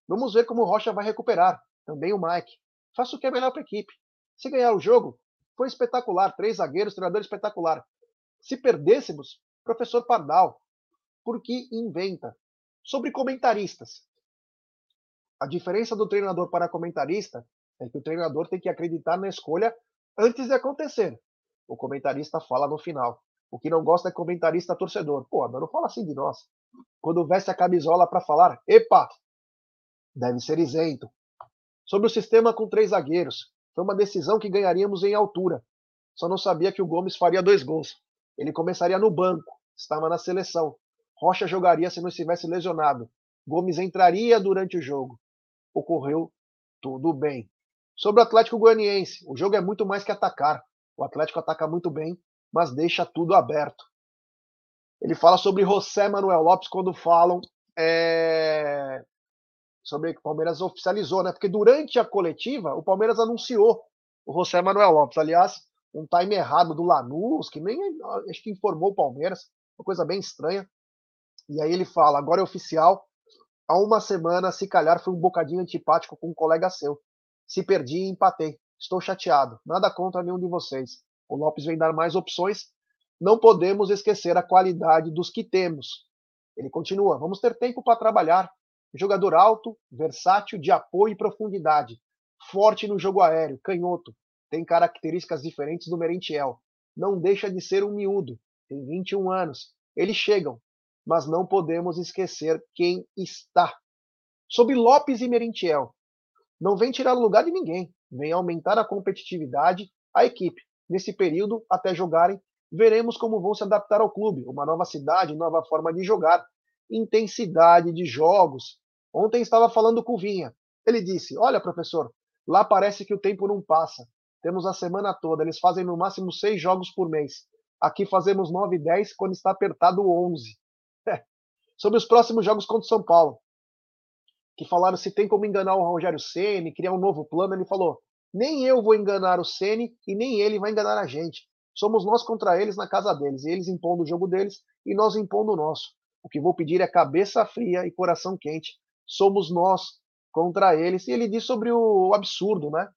Vamos ver como o Rocha vai recuperar. Também o Mike. Faça o que é melhor para a equipe. Se ganhar o jogo, foi espetacular. Três zagueiros, treinador espetacular. Se perdêssemos, professor Pardal. Porque inventa. Sobre comentaristas. A diferença do treinador para comentarista é que o treinador tem que acreditar na escolha antes de acontecer. O comentarista fala no final. O que não gosta é comentarista torcedor. Pô, não fala assim de nós quando veste a camisola para falar, epa, deve ser isento. Sobre o sistema com três zagueiros, foi uma decisão que ganharíamos em altura. Só não sabia que o Gomes faria dois gols. Ele começaria no banco, estava na seleção. Rocha jogaria se não estivesse lesionado. Gomes entraria durante o jogo. Ocorreu tudo bem. Sobre o Atlético Goianiense, o jogo é muito mais que atacar. O Atlético ataca muito bem, mas deixa tudo aberto. Ele fala sobre José Manuel Lopes quando falam é, sobre que o Palmeiras oficializou, né? Porque durante a coletiva o Palmeiras anunciou o José Manuel Lopes. Aliás, um time errado do Lanús, que nem acho que informou o Palmeiras, uma coisa bem estranha. E aí ele fala: agora é oficial. Há uma semana, se calhar, foi um bocadinho antipático com um colega seu. Se perdi e empatei. Estou chateado. Nada contra nenhum de vocês. O Lopes vem dar mais opções não podemos esquecer a qualidade dos que temos. Ele continua: vamos ter tempo para trabalhar. Jogador alto, versátil, de apoio e profundidade. Forte no jogo aéreo, canhoto. Tem características diferentes do Merentiel. Não deixa de ser um miúdo. tem 21 anos. Eles chegam, mas não podemos esquecer quem está. Sobre Lopes e Merentiel, não vem tirar o lugar de ninguém, vem aumentar a competitividade a equipe. Nesse período, até jogarem, veremos como vão se adaptar ao clube, uma nova cidade, nova forma de jogar, intensidade de jogos. Ontem estava falando com o Vinha. Ele disse: Olha, professor, lá parece que o tempo não passa. Temos a semana toda, eles fazem no máximo seis jogos por mês. Aqui fazemos nove e dez, quando está apertado onze. Sobre os próximos jogos contra o São Paulo, que falaram se tem como enganar o Rogério Ceni, criar um novo plano, ele falou: nem eu vou enganar o Ceni e nem ele vai enganar a gente. Somos nós contra eles na casa deles, e eles impondo o jogo deles e nós impondo o nosso. O que vou pedir é cabeça fria e coração quente. Somos nós contra eles. E ele diz sobre o absurdo, né?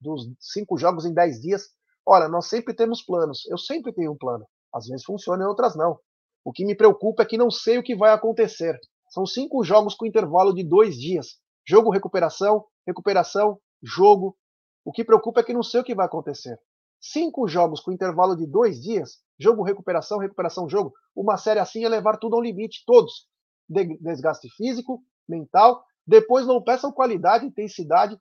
Dos cinco jogos em dez dias. Olha, nós sempre temos planos. Eu sempre tenho um plano. Às vezes funciona e outras não. O que me preocupa é que não sei o que vai acontecer. São cinco jogos com intervalo de dois dias. Jogo, recuperação, recuperação, jogo. O que preocupa é que não sei o que vai acontecer. Cinco jogos com intervalo de dois dias, jogo, recuperação, recuperação, jogo. Uma série assim é levar tudo ao limite, todos. Desgaste físico, mental. Depois não peçam qualidade, intensidade,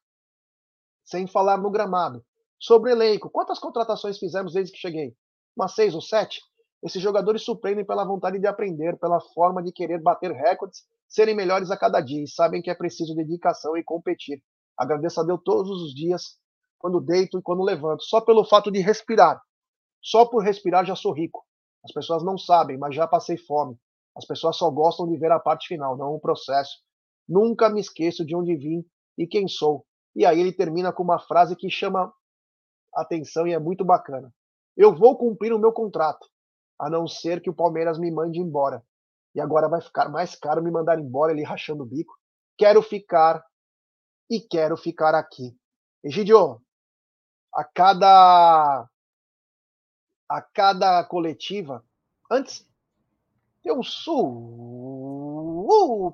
sem falar no gramado. Sobre elenco, quantas contratações fizemos desde que cheguei? Umas seis ou sete? Esses jogadores surpreendem pela vontade de aprender, pela forma de querer bater recordes, serem melhores a cada dia e sabem que é preciso dedicação e competir. Agradeço a Deus todos os dias, quando deito e quando levanto, só pelo fato de respirar. Só por respirar já sou rico. As pessoas não sabem, mas já passei fome. As pessoas só gostam de ver a parte final, não o processo. Nunca me esqueço de onde vim e quem sou. E aí ele termina com uma frase que chama atenção e é muito bacana. Eu vou cumprir o meu contrato a não ser que o Palmeiras me mande embora. E agora vai ficar mais caro me mandar embora, ele rachando o bico. Quero ficar e quero ficar aqui. Egidio, a cada a cada coletiva, antes tem um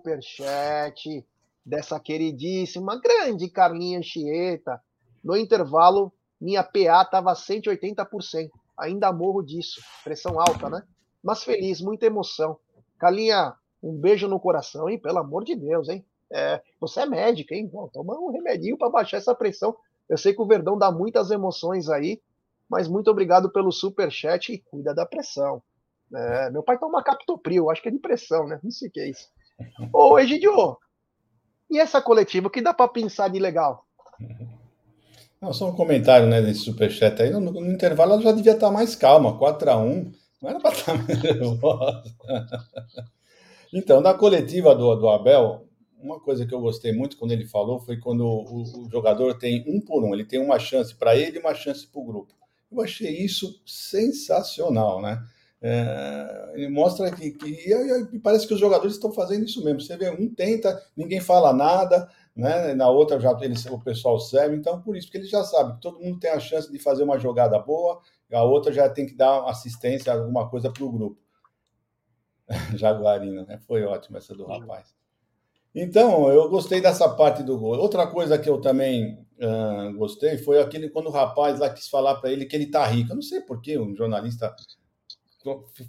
superchat dessa queridíssima grande Carlinha Chieta. No intervalo, minha PA estava 180% ainda morro disso. Pressão alta, né? Mas feliz, muita emoção. Calinha, um beijo no coração, hein? Pelo amor de Deus, hein? É, você é médica, hein? Bom, toma um remedinho para baixar essa pressão. Eu sei que o Verdão dá muitas emoções aí, mas muito obrigado pelo super chat e cuida da pressão. É, meu pai toma captopril, acho que é de pressão, né? Não sei o que é isso. Ô, Egidio, e essa coletiva, o que dá para pensar de legal? Não, só um comentário né, nesse superchat aí. No, no, intervalo ela já devia estar mais calma, 4x1. Não era para estar nervosa. Então, na coletiva do, do Abel, uma coisa que eu gostei muito quando ele falou foi quando o, o jogador tem um por um, ele tem uma chance para ele e uma chance para o grupo. Eu achei isso sensacional, né? É, ele mostra que, que e, e parece que os jogadores estão fazendo isso mesmo. Você vê, um tenta, ninguém fala nada, né? Na outra já eles, o pessoal serve, então por isso que ele já sabe que todo mundo tem a chance de fazer uma jogada boa, a outra já tem que dar assistência, alguma coisa para o grupo. Jaguarino, né? Foi ótimo essa do rapaz. Então, eu gostei dessa parte do gol. Outra coisa que eu também uh, gostei foi aquele quando o rapaz lá quis falar para ele que ele tá rico. Eu não sei por que um jornalista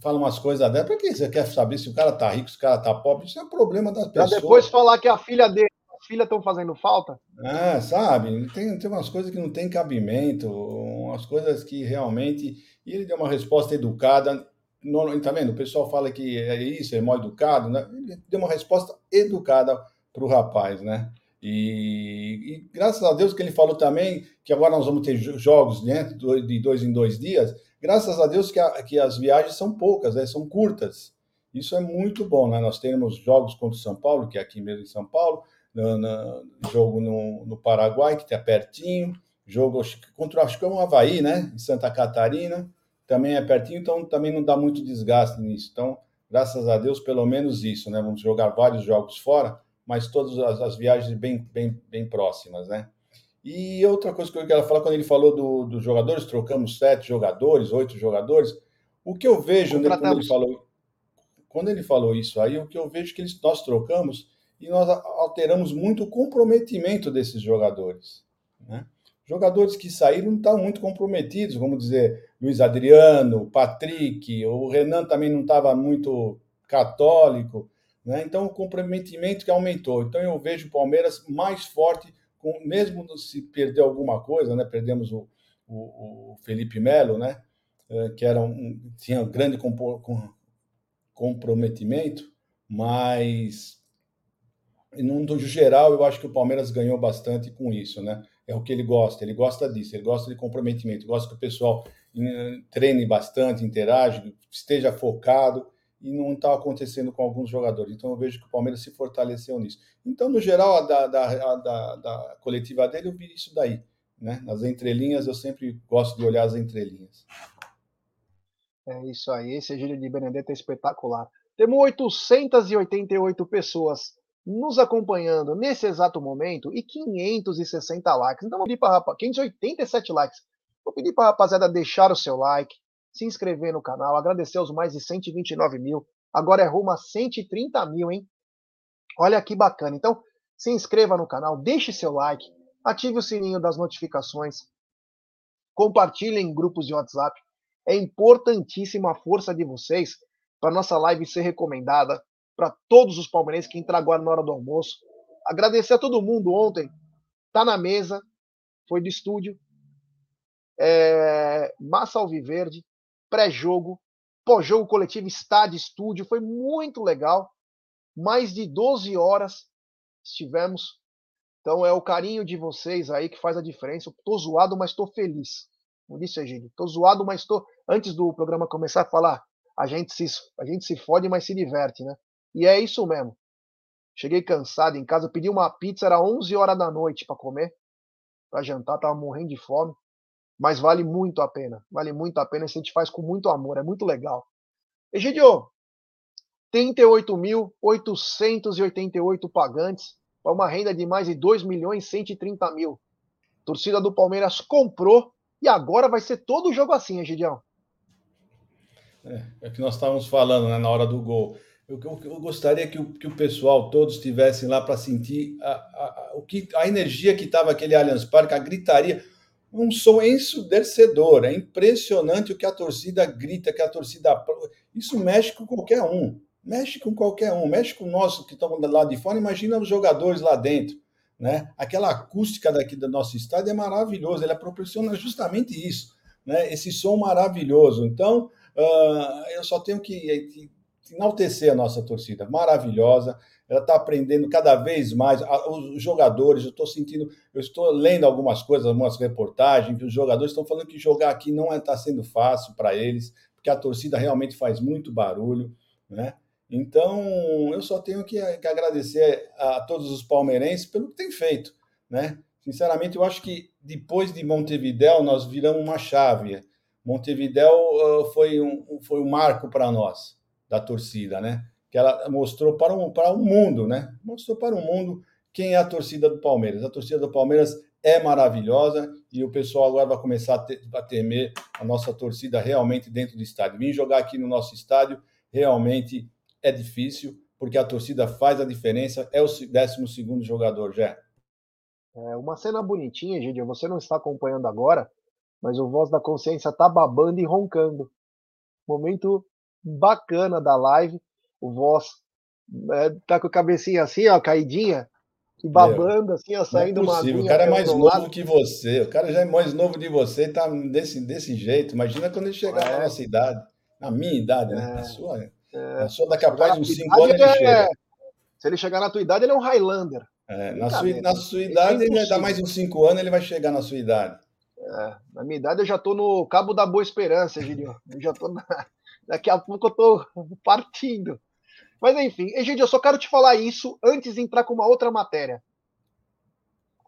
fala umas coisas dela. Para que você quer saber se o cara tá rico, se o cara tá pobre? Isso é um problema das pessoas. Pra depois falar que a filha dele filhas estão fazendo falta? É, sabe? Tem, tem umas coisas que não tem cabimento, umas coisas que realmente. E ele deu uma resposta educada. Não, tá vendo? O pessoal fala que é isso, é mal educado, né? Ele deu uma resposta educada para o rapaz, né? E, e, graças a Deus que ele falou também que agora nós vamos ter jogos né, de dois em dois dias. Graças a Deus que, a, que as viagens são poucas, né, são curtas. Isso é muito bom, né? Nós temos jogos contra o São Paulo, que é aqui mesmo em São Paulo, no, no jogo no, no, Paraguai, que está pertinho, jogo contra acho que é um Havaí, né? Em Santa Catarina, também é pertinho, então também não dá muito desgaste nisso. Então, graças a Deus, pelo menos isso, né? Vamos jogar vários jogos fora, mas todas as, as viagens bem, bem, bem próximas, né? E outra coisa que eu quero falar, quando ele falou do, dos jogadores, trocamos sete jogadores, oito jogadores, o que eu vejo nele, quando ele falou quando ele falou isso aí, o que eu vejo que eles, nós trocamos e nós alteramos muito o comprometimento desses jogadores. Né? Jogadores que saíram não estão muito comprometidos, vamos dizer, Luiz Adriano, Patrick, o Renan também não estava muito católico, né? Então o comprometimento que aumentou. Então eu vejo o Palmeiras mais forte, com, mesmo se perder alguma coisa, né? Perdemos o, o, o Felipe Melo, né? É, que era um, tinha um grande comprometimento, mas no geral eu acho que o Palmeiras ganhou bastante com isso, né? É o que ele gosta, ele gosta disso, ele gosta de comprometimento, gosta que o pessoal treine bastante, interage, esteja focado e não está acontecendo com alguns jogadores. Então eu vejo que o Palmeiras se fortaleceu nisso. Então, no geral, a da, da, da, da coletiva dele, eu vi isso daí. Né? Nas entrelinhas, eu sempre gosto de olhar as entrelinhas. É isso aí, esse Egílio de Benedetto é espetacular. Temos 888 pessoas nos acompanhando nesse exato momento e 560 likes. Então vou pedir para 587 likes. Vou pedir para a rapaziada deixar o seu like, se inscrever no canal, agradecer aos mais de 129 mil. Agora é rumo a 130 mil, hein? Olha que bacana. Então, se inscreva no canal, deixe seu like, ative o sininho das notificações, compartilhe em grupos de WhatsApp. É importantíssima a força de vocês para nossa live ser recomendada para todos os palmeirenses que entram agora na hora do almoço. Agradecer a todo mundo ontem. Tá na mesa, foi do estúdio. É, Massa Alviverde, pré-jogo, pós-jogo coletivo, estádio, estúdio. Foi muito legal. Mais de 12 horas estivemos. Então é o carinho de vocês aí que faz a diferença. Eu tô zoado, mas tô feliz. Como disse Egílio, tô zoado, mas tô. Antes do programa começar a falar, a gente se, a gente se fode, mas se diverte, né? E é isso mesmo. Cheguei cansado em casa, pedi uma pizza, era 11 horas da noite para comer, para jantar, tava morrendo de fome. Mas vale muito a pena, vale muito a pena, a gente faz com muito amor, é muito legal. Egidio, 38.888 pagantes, para uma renda de mais de 2 milhões e 130 mil. Torcida do Palmeiras comprou e agora vai ser todo o jogo assim, Egidião. É, é o que nós estávamos falando né, na hora do gol. Eu, eu, eu gostaria que o, que o pessoal todos estivessem lá para sentir a, a, a, o que, a energia que estava aquele Allianz Parque, a gritaria, um som ensurdecedor. É impressionante o que a torcida grita, que a torcida. Isso mexe com qualquer um. Mexe com qualquer um. Mexe com nós que estamos lado de fora. Imagina os jogadores lá dentro. Né? Aquela acústica daqui do nosso estádio é maravilhosa. Ela proporciona justamente isso. Né? Esse som maravilhoso. Então, uh, eu só tenho que enaltecer a nossa torcida, maravilhosa. Ela está aprendendo cada vez mais. Os jogadores, eu estou sentindo, eu estou lendo algumas coisas, algumas reportagens, que os jogadores estão falando que jogar aqui não está é, sendo fácil para eles, porque a torcida realmente faz muito barulho, né? Então, eu só tenho que, que agradecer a todos os palmeirenses pelo que tem feito, né? Sinceramente, eu acho que depois de Montevidéu nós viramos uma chave. Montevidéu uh, foi um, foi um marco para nós da torcida, né? Que ela mostrou para o, para o mundo, né? Mostrou para o mundo quem é a torcida do Palmeiras. A torcida do Palmeiras é maravilhosa e o pessoal agora vai começar a, ter, a temer a nossa torcida realmente dentro do estádio. Vim jogar aqui no nosso estádio realmente é difícil, porque a torcida faz a diferença, é o 12 jogador, já. É uma cena bonitinha, gente. Você não está acompanhando agora, mas o Voz da Consciência tá babando e roncando. Momento bacana da live. O voz é, tá com a cabecinha assim, ó, caidinha, e babando, Meu, assim, ó, saindo é uma O cara é mais novo lado. que você. O cara já é mais novo de você e tá desse, desse jeito. Imagina quando ele chegar é. na nossa idade. Na minha idade, né? É. sua. É. Na sua, daqui a pouco, uns 5 anos ele é, chega. Se ele chegar na tua idade, ele é um Highlander. É, na, sua, na sua idade, ele vai dar mais uns 5 anos, ele vai chegar na sua idade. É, na minha idade, eu já tô no Cabo da Boa Esperança, Gideon. Eu já tô na, Daqui a pouco eu tô partindo. Mas enfim, Egidio, eu só quero te falar isso antes de entrar com uma outra matéria.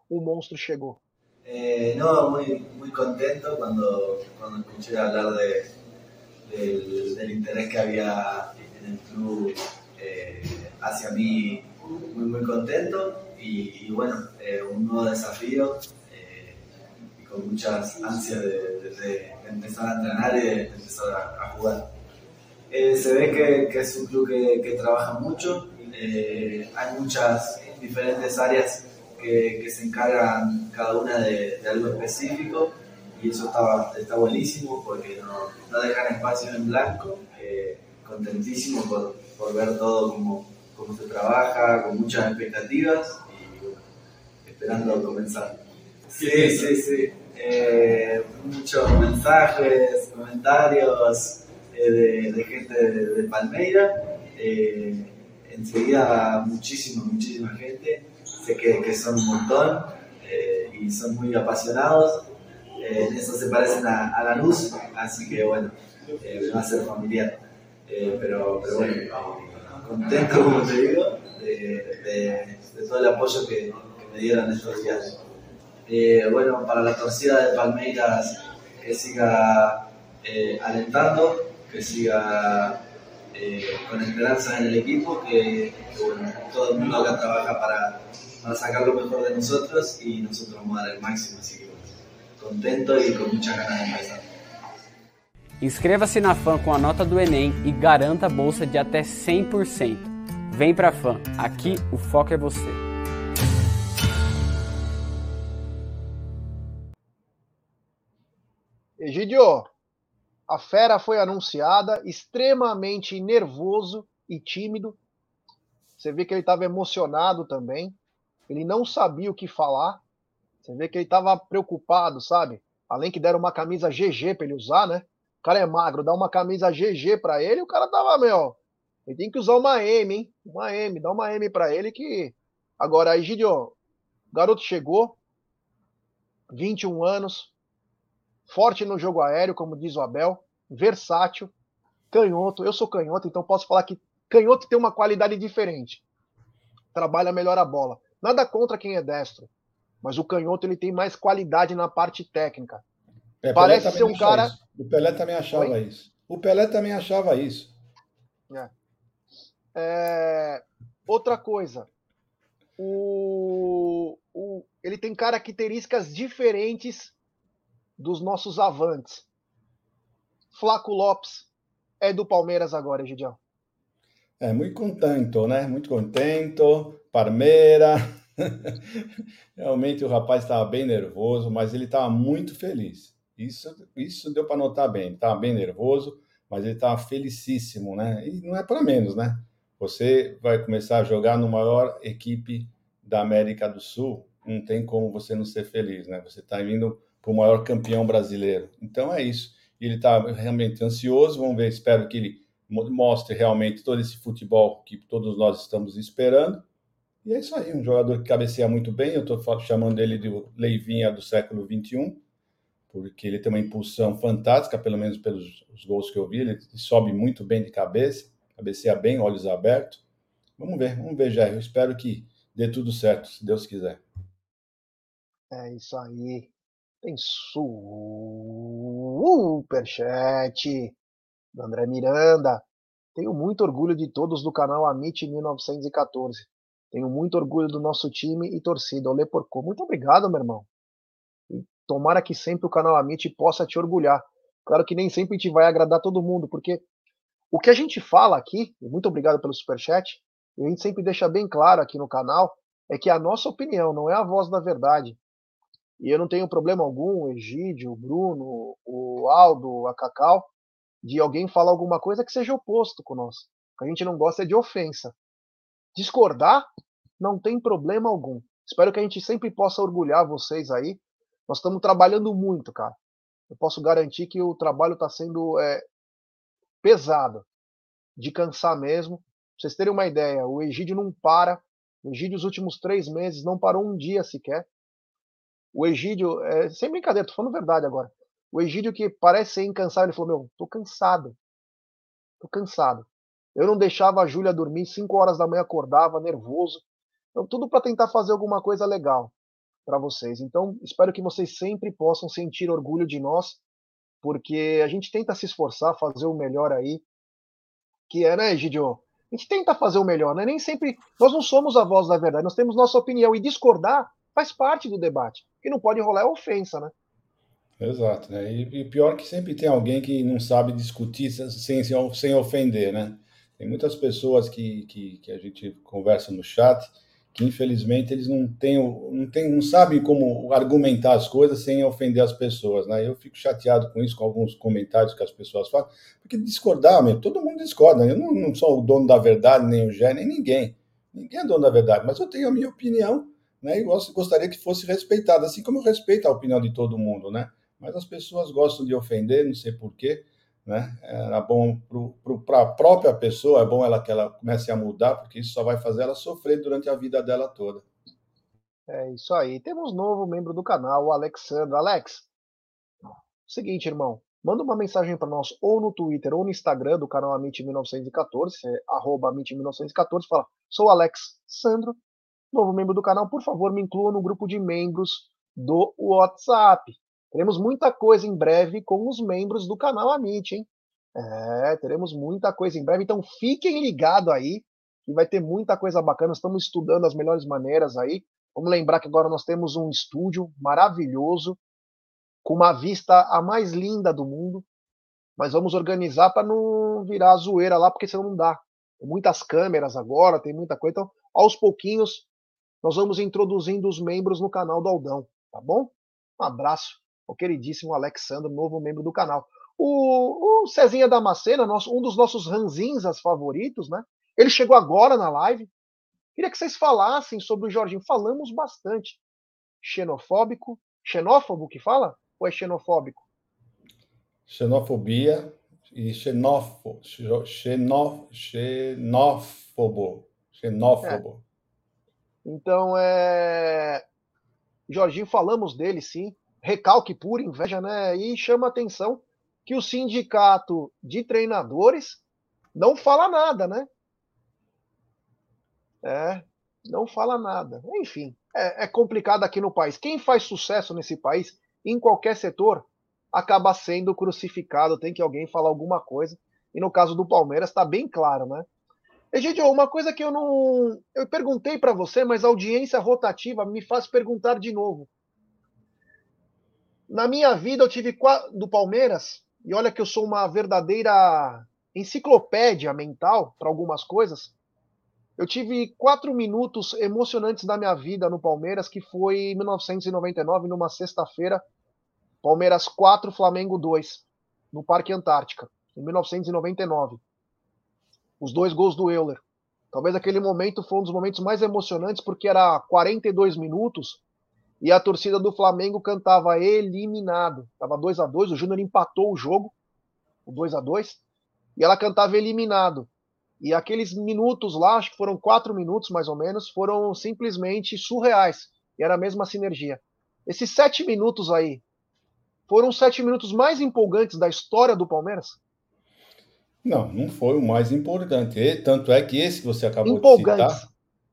O monstro chegou. Eh, no, muy, muy contento cuando, cuando escuché hablar de, del, del, interés que había en el club eh, hacia mí, muy, muy contento y, y bueno, eh, un nuevo desafío eh, y con ansias de, de, de, a entrenar y de empezar a, a. Eh, se ve que, es un club que, trabaja mucho, eh, hay muchas diferentes áreas que se encargan cada una de, algo específico y eso está, está buenísimo porque no, no dejan espacio en blanco. Eh, contentísimo por, por, ver todo como, como, se trabaja, con muchas expectativas y esperando comenzar. Sí, sí, sí. Eh, muchos mensajes, comentarios eh, de, gente de, Palmeira. Eh, enseguida muchísima, muchísima gente. Sé que, son un montón y son muy apasionados. en eso se parecen a, la luz, así que bueno, va a ser familiar. pero, pero bueno, contento, como te digo, de, todo el apoyo que, me dieron estos días. Eh, bueno, para la torcida de Palmeiras, que siga eh, alentando, que siga eh, con esperanza en el equipo, que, bueno, todo el mundo acá trabaja para, para, sacar lo mejor de nosotros y nosotros vamos a dar el máximo, así que bueno, contento y con muchas ganas de empezar. Inscreva-se na FAM com a nota do Enem e garanta a bolsa de até 100%. Vem pra FAM, aqui o foco é você. Egidio, a fera foi anunciada, extremamente nervoso e tímido. Você vê que ele estava emocionado também. Ele não sabia o que falar. Você vê que ele estava preocupado, sabe? Além que deram uma camisa GG para ele usar, né? O cara é magro, dá uma camisa GG para ele, o cara tava, meu, ele tem que usar uma M, hein? Uma M, dá uma M para ele que agora Egidio, o garoto chegou, 21 anos, forte no jogo aéreo, como diz o Abel, versátil, canhoto. Eu sou canhoto, então posso falar que canhoto tem uma qualidade diferente. Trabalha melhor a bola. Nada contra quem é destro, mas o canhoto ele tem mais qualidade na parte técnica. É, Parece ser um cara. Isso. O Pelé também achava Oi? isso. O Pelé também achava isso. É. É... Outra coisa, o... o... ele tem características diferentes dos nossos avantes. Flaco Lopes é do Palmeiras agora, Egidião. É, muito contento, né? Muito contento. Parmeira. Realmente o rapaz estava bem nervoso, mas ele estava muito feliz. Isso, isso deu para notar bem. Ele estava bem nervoso, mas ele estava felicíssimo, né? E não é para menos, né? Você vai começar a jogar no maior equipe da América do Sul, não tem como você não ser feliz, né? Você está indo para o maior campeão brasileiro. Então é isso. Ele está realmente ansioso. Vamos ver, espero que ele mostre realmente todo esse futebol que todos nós estamos esperando. E é isso aí, um jogador que cabeceia muito bem. Eu estou chamando ele de Leivinha do século XXI, porque ele tem uma impulsão fantástica, pelo menos pelos gols que eu vi. Ele sobe muito bem de cabeça, cabeceia bem, olhos abertos. Vamos ver, vamos ver, Jair. Eu espero que dê tudo certo, se Deus quiser. É isso aí. Tem superchat do André Miranda. Tenho muito orgulho de todos do canal Amit 1914. Tenho muito orgulho do nosso time e torcida. Olê Porco. Muito obrigado, meu irmão. E tomara que sempre o canal Amit possa te orgulhar. Claro que nem sempre gente vai agradar todo mundo, porque o que a gente fala aqui, muito obrigado pelo superchat, e a gente sempre deixa bem claro aqui no canal, é que é a nossa opinião, não é a voz da verdade. E eu não tenho problema algum, o Egídio, o Bruno, o Aldo, a Cacau, de alguém falar alguma coisa que seja oposto com nós. O que a gente não gosta é de ofensa. Discordar não tem problema algum. Espero que a gente sempre possa orgulhar vocês aí. Nós estamos trabalhando muito, cara. Eu posso garantir que o trabalho está sendo é, pesado, de cansar mesmo. Pra vocês terem uma ideia, o Egídio não para. O Egídio, os últimos três meses, não parou um dia sequer. O Egídio, é, sem brincadeira, tô falando verdade agora. O Egídio que parece ser incansável, ele falou: Meu, tô cansado. Tô cansado. Eu não deixava a Júlia dormir, 5 horas da manhã acordava, nervoso. Então, tudo para tentar fazer alguma coisa legal para vocês. Então, espero que vocês sempre possam sentir orgulho de nós, porque a gente tenta se esforçar, fazer o melhor aí. Que é, né, Egidio? A gente tenta fazer o melhor, né? Nem sempre. Nós não somos a voz da verdade, nós temos nossa opinião. E discordar faz parte do debate. O que não pode rolar é ofensa, né? Exato, né? E, e pior que sempre tem alguém que não sabe discutir sem, sem ofender, né? Tem muitas pessoas que, que, que a gente conversa no chat que infelizmente eles não têm, não, têm, não sabem como argumentar as coisas sem ofender as pessoas, né? Eu fico chateado com isso, com alguns comentários que as pessoas fazem, porque discordar, meu, todo mundo discorda. Eu não, não sou o dono da verdade, nem o Gé, nem ninguém. Ninguém é dono da verdade, mas eu tenho a minha opinião, né? E gostaria que fosse respeitada, assim como eu respeito a opinião de todo mundo, né? Mas as pessoas gostam de ofender, não sei porquê né? Era bom para a própria pessoa, é bom ela que ela comece a mudar, porque isso só vai fazer ela sofrer durante a vida dela toda. É isso aí. Temos novo membro do canal, o Alexandre. Alex, seguinte, irmão, manda uma mensagem para nós ou no Twitter ou no Instagram do canal Amit1914, é, arroba Amit1914, fala, sou Alex Sandro, novo membro do canal, por favor, me inclua no grupo de membros do WhatsApp. Teremos muita coisa em breve com os membros do canal Amit, hein? É, teremos muita coisa em breve, então fiquem ligados aí, que vai ter muita coisa bacana. Estamos estudando as melhores maneiras aí. Vamos lembrar que agora nós temos um estúdio maravilhoso, com uma vista a mais linda do mundo. Mas vamos organizar para não virar zoeira lá, porque senão não dá. Tem muitas câmeras agora, tem muita coisa. Então, aos pouquinhos, nós vamos introduzindo os membros no canal do Aldão, tá bom? Um abraço o queridíssimo Alexandre, novo membro do canal. O, o Cezinha Damascena, nosso, um dos nossos ranzinzas favoritos, né? Ele chegou agora na live. Queria que vocês falassem sobre o Jorginho. Falamos bastante. Xenofóbico. Xenófobo que fala? Ou é xenofóbico? Xenofobia e xenófobo. Xenó, xenófobo. Xenófobo. É. Então, é. Jorginho, falamos dele, sim recalque pura inveja, né? E chama atenção que o sindicato de treinadores não fala nada, né? É, não fala nada. Enfim, é, é, complicado aqui no país. Quem faz sucesso nesse país, em qualquer setor, acaba sendo crucificado. Tem que alguém falar alguma coisa. E no caso do Palmeiras, está bem claro, né? Egidio, uma coisa que eu não. Eu perguntei para você, mas a audiência rotativa me faz perguntar de novo. Na minha vida, eu tive do Palmeiras, e olha que eu sou uma verdadeira enciclopédia mental para algumas coisas. Eu tive quatro minutos emocionantes da minha vida no Palmeiras, que foi em 1999, numa sexta-feira, Palmeiras 4, Flamengo 2, no Parque Antártica, em 1999. Os dois gols do Euler. Talvez aquele momento foi um dos momentos mais emocionantes, porque era 42 minutos e a torcida do Flamengo cantava eliminado. Tava 2 a 2 o Júnior empatou o jogo, o 2 a 2 e ela cantava eliminado. E aqueles minutos lá, acho que foram quatro minutos mais ou menos, foram simplesmente surreais. E era a mesma sinergia. Esses sete minutos aí foram os sete minutos mais empolgantes da história do Palmeiras? Não, não foi o mais importante. Tanto é que esse que você acabou de citar.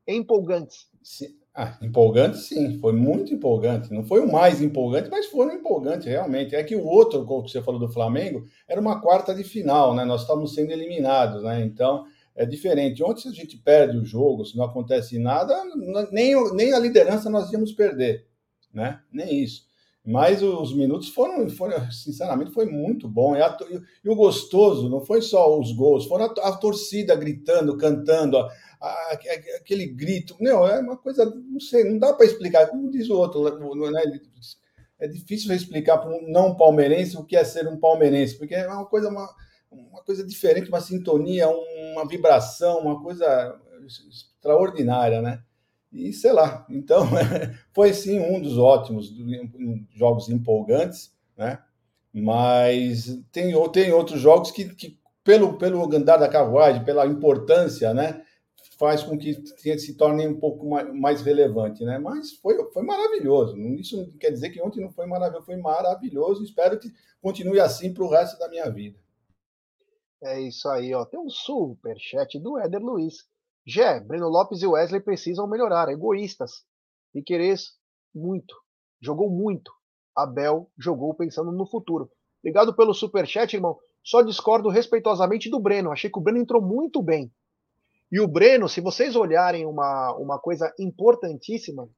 Empolgantes. Ah, empolgante, sim, foi muito empolgante. Não foi o mais empolgante, mas foi um empolgante, realmente. É que o outro gol que você falou do Flamengo era uma quarta de final, né? Nós estávamos sendo eliminados, né? Então é diferente. Ontem, se a gente perde o jogo, se não acontece nada, nem, nem a liderança nós íamos perder, né? Nem isso. Mas os minutos foram, foram sinceramente, foi muito bom. E, a, e, o gostoso não foi só os gols, foram a, a torcida gritando, cantando, a, aquele grito. Não, é uma coisa, não sei, não dá para explicar. Como diz o outro, né? é difícil explicar para um não palmeirense o que é ser um palmeirense, porque é uma coisa, uma, uma coisa diferente, uma sintonia, uma vibração, uma coisa extraordinária, né? E sei lá, então foi sim um dos ótimos jogos empolgantes, né? Mas tem, tem outros jogos que, que pelo, pelo andar da carruagem, pela importância, né? Faz com que se torne um pouco mais, mais relevante, né? Mas foi, foi maravilhoso. Isso não quer dizer que ontem não foi maravilhoso, foi maravilhoso. Espero que continue assim para o resto da minha vida. É isso aí, ó. Tem um super chat do Éder Luiz. Jé, Breno Lopes e Wesley precisam melhorar, egoístas. Piquerez, muito. Jogou muito. Abel jogou pensando no futuro. Obrigado pelo superchat, irmão. Só discordo respeitosamente do Breno. Achei que o Breno entrou muito bem. E o Breno, se vocês olharem uma, uma coisa importantíssima,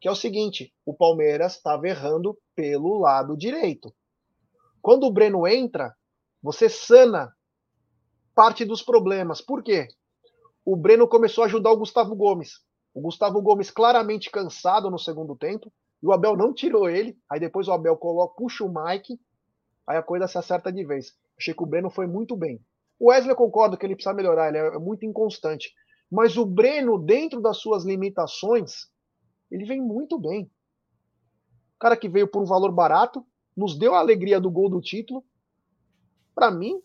que é o seguinte: o Palmeiras estava errando pelo lado direito. Quando o Breno entra, você sana parte dos problemas. Por quê? O Breno começou a ajudar o Gustavo Gomes. O Gustavo Gomes claramente cansado no segundo tempo. E o Abel não tirou ele. Aí depois o Abel coloca, puxa o Mike. Aí a coisa se acerta de vez. Achei que o Breno foi muito bem. O Wesley eu concordo que ele precisa melhorar, ele é muito inconstante. Mas o Breno, dentro das suas limitações, ele vem muito bem. O cara que veio por um valor barato, nos deu a alegria do gol do título. Para mim,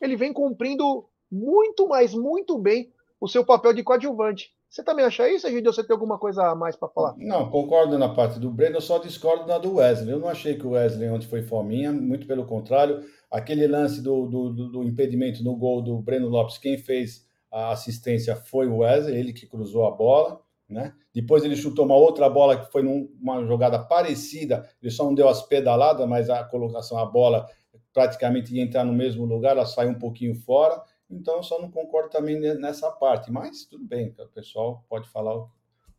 ele vem cumprindo muito, mas muito bem o seu papel de coadjuvante. Você também acha isso, Egidio? Você tem alguma coisa a mais para falar? Não, concordo na parte do Breno, eu só discordo na do Wesley. Eu não achei que o Wesley ontem foi fominha, muito pelo contrário. Aquele lance do, do, do impedimento no gol do Breno Lopes, quem fez a assistência foi o Wesley, ele que cruzou a bola. Né? Depois ele chutou uma outra bola que foi numa jogada parecida, ele só não deu as pedaladas, mas a colocação, a bola praticamente ia entrar no mesmo lugar, ela saiu um pouquinho fora. Então, eu só não concordo também nessa parte. Mas tudo bem, o pessoal pode falar o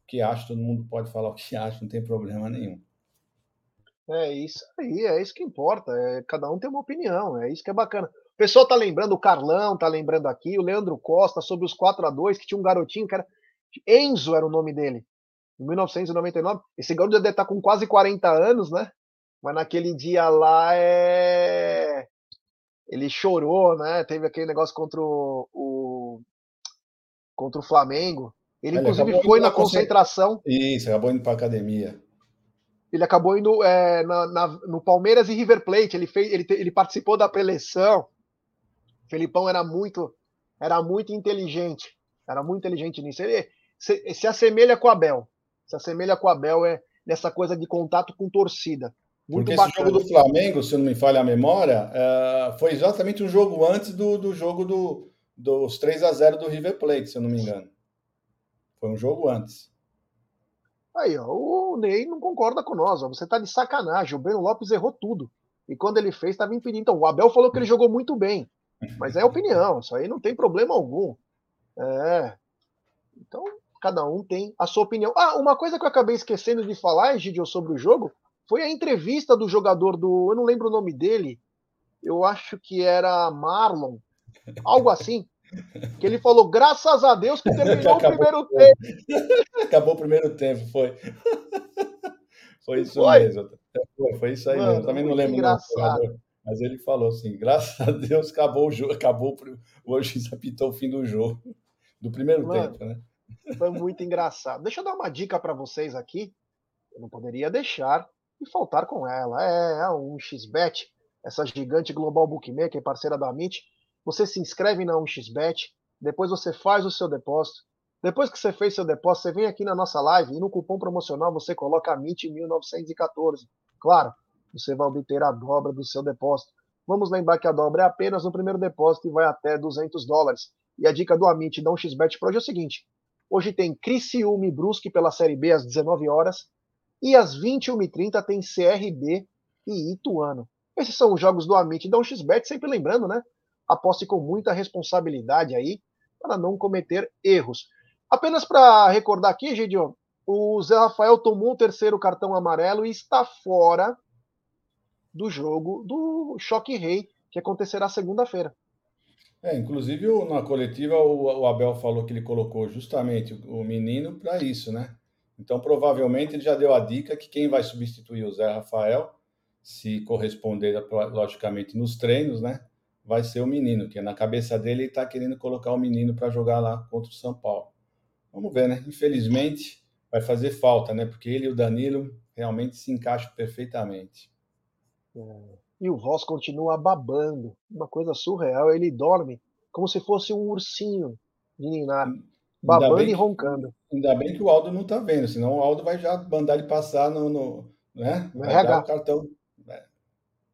que acha, todo mundo pode falar o que acha, não tem problema nenhum. É isso aí, é isso que importa. É, cada um tem uma opinião, é isso que é bacana. O pessoal tá lembrando, o Carlão tá lembrando aqui, o Leandro Costa sobre os 4 a 2 que tinha um garotinho que era. Enzo era o nome dele. Em 1999. Esse garoto já deve estar tá com quase 40 anos, né? Mas naquele dia lá é ele chorou, né? Teve aquele negócio contra o, o contra o Flamengo. Ele, ele inclusive, foi na concentração. Isso, acabou indo para academia. Ele acabou indo é, na, na, no Palmeiras e River Plate. Ele, fez, ele, ele participou da preleção. O Felipão era muito, era muito inteligente. Era muito inteligente nisso. Ele se, se assemelha com o Abel. Se assemelha com o Abel é nessa coisa de contato com torcida. Muito Porque bacana. esse jogo do Flamengo, se não me falha a memória, uh, foi exatamente um jogo antes do, do jogo do, dos 3 a 0 do River Plate, se eu não me engano. Foi um jogo antes. Aí, ó, o Ney não concorda com nós. Ó. Você tá de sacanagem. O Breno Lopes errou tudo. E quando ele fez, estava impedindo. Então, o Abel falou que ele jogou muito bem. Mas é opinião. Isso aí não tem problema algum. É. Então, cada um tem a sua opinião. Ah, uma coisa que eu acabei esquecendo de falar, Egidio, sobre o jogo, foi a entrevista do jogador do. Eu não lembro o nome dele. Eu acho que era Marlon. Algo assim. Que ele falou, graças a Deus que terminou o primeiro tempo. Acabou o primeiro tempo, foi. Foi isso foi? mesmo. Foi, foi isso aí Mano, mesmo. Também não lembro engraçado. mas ele falou assim: graças a Deus acabou o jogo, acabou o juiz apitou o fim do jogo, do primeiro Mano, tempo, né? Foi muito engraçado. Deixa eu dar uma dica para vocês aqui. Eu não poderia deixar e faltar com ela. É, é um xbet, essa gigante global bookmaker, parceira da Amit. Você se inscreve na 1xbet, depois você faz o seu depósito. Depois que você fez seu depósito, você vem aqui na nossa live e no cupom promocional você coloca MIT 1914. Claro, você vai obter a dobra do seu depósito. Vamos lembrar que a dobra é apenas no primeiro depósito e vai até 200 dólares. E a dica do Amit da 1xBet Pro é o seguinte: hoje tem Criciúma e Brusque pela Série B às 19 horas e às 21h30 tem CRB e Ituano. Esses são os jogos do Amit da 1xBet, sempre lembrando, né? Aposte com muita responsabilidade aí para não cometer erros. Apenas para recordar aqui, Gideon, o Zé Rafael tomou o terceiro cartão amarelo e está fora do jogo do Choque Rei, que acontecerá segunda-feira. É, inclusive na coletiva o, Abel falou que ele colocou justamente o menino para isso, né? Então provavelmente ele já deu a dica que quem vai substituir o Zé Rafael, se corresponder logicamente nos treinos, né? Vai ser o menino, que na cabeça dele ele está querendo colocar o menino para jogar lá contra o São Paulo. Vamos ver, né? Infelizmente vai fazer falta, né? Porque ele e o Danilo realmente se encaixam perfeitamente. É. E o Voss continua babando, uma coisa surreal. Ele dorme como se fosse um ursinho de ninar, babando e roncando. Ainda bem que o Aldo não está vendo, senão o Aldo vai já mandar ele passar no, no né? Vai dar o cartão.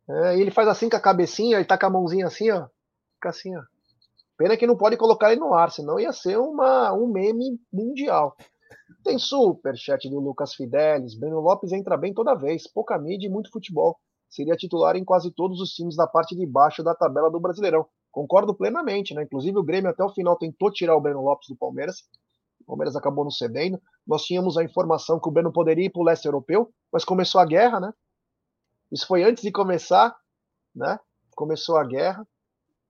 É. Ele faz assim com a cabecinha, e tá com a mãozinha assim, ó. Fica assim, ó. Pena que não pode colocar ele no ar, senão ia ser uma, um meme mundial. Tem super chat do Lucas Fidelis. Breno Lopes entra bem toda vez. Pouca mídia e muito futebol. Seria titular em quase todos os times da parte de baixo da tabela do Brasileirão. Concordo plenamente, né? Inclusive o Grêmio até o final tentou tirar o Breno Lopes do Palmeiras. O Palmeiras acabou não cedendo. Nós tínhamos a informação que o Breno poderia ir para o leste europeu, mas começou a guerra, né? Isso foi antes de começar, né? Começou a guerra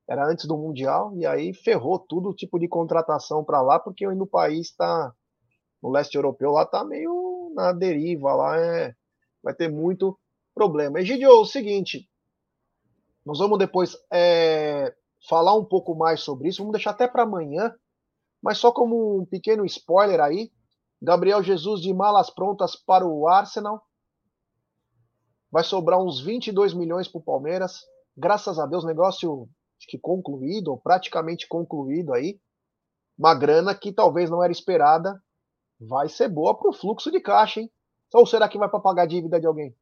era antes do Mundial, e aí ferrou tudo tipo de contratação para lá, porque no país está no leste europeu lá tá meio na deriva, lá é, vai ter muito problema. Egidio, é o seguinte, nós vamos depois é, falar um pouco mais sobre isso, vamos deixar até para amanhã, mas só como um pequeno spoiler aí, Gabriel Jesus de malas prontas para o Arsenal, vai sobrar uns 22 milhões para o Palmeiras, graças a Deus, negócio que concluído, ou praticamente concluído aí, uma grana que talvez não era esperada, vai ser boa para o fluxo de caixa, hein? Ou será que vai para pagar a dívida de alguém?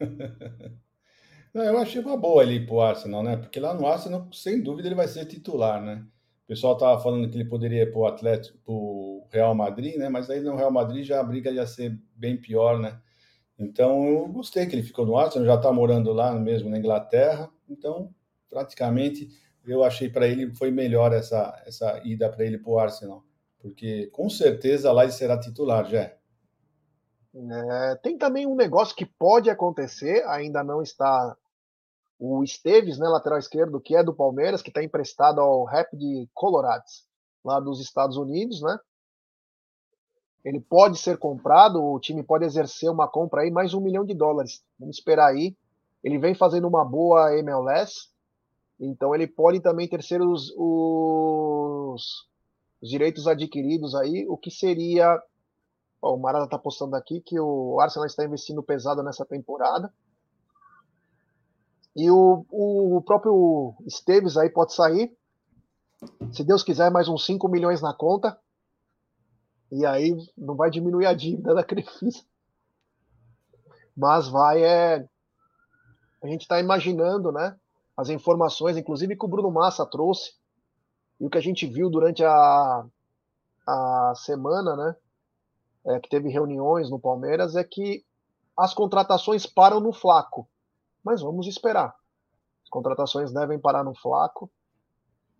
Não, eu achei uma boa ali pro Arsenal, né? Porque lá no Arsenal, sem dúvida, ele vai ser titular, né? O pessoal tava falando que ele poderia ir pro Atlético, pro Real Madrid, né? Mas aí no Real Madrid já a briga ia ser bem pior, né? Então eu gostei que ele ficou no Arsenal, já tá morando lá mesmo na Inglaterra, então praticamente eu achei para ele foi melhor essa essa ida para ele pro Arsenal, porque com certeza lá ele será titular, já. É, tem também um negócio que pode acontecer, ainda não está o Esteves, né, lateral esquerdo, que é do Palmeiras, que está emprestado ao Rapid Colorados, lá dos Estados Unidos, né? Ele pode ser comprado, o time pode exercer uma compra aí, mais um milhão de dólares. Vamos esperar aí. Ele vem fazendo uma boa MLS, então ele pode também ter os, os, os direitos adquiridos aí, o que seria o Marada está postando aqui que o Arsenal está investindo pesado nessa temporada. E o, o próprio Esteves aí pode sair. Se Deus quiser, mais uns 5 milhões na conta. E aí não vai diminuir a dívida da Crefisa. Mas vai é. A gente está imaginando, né? As informações, inclusive que o Bruno Massa trouxe. E o que a gente viu durante a, a semana, né? é, que teve reuniões no Palmeiras, é que as contratações param no flaco. Mas vamos esperar. As contratações devem parar no flaco.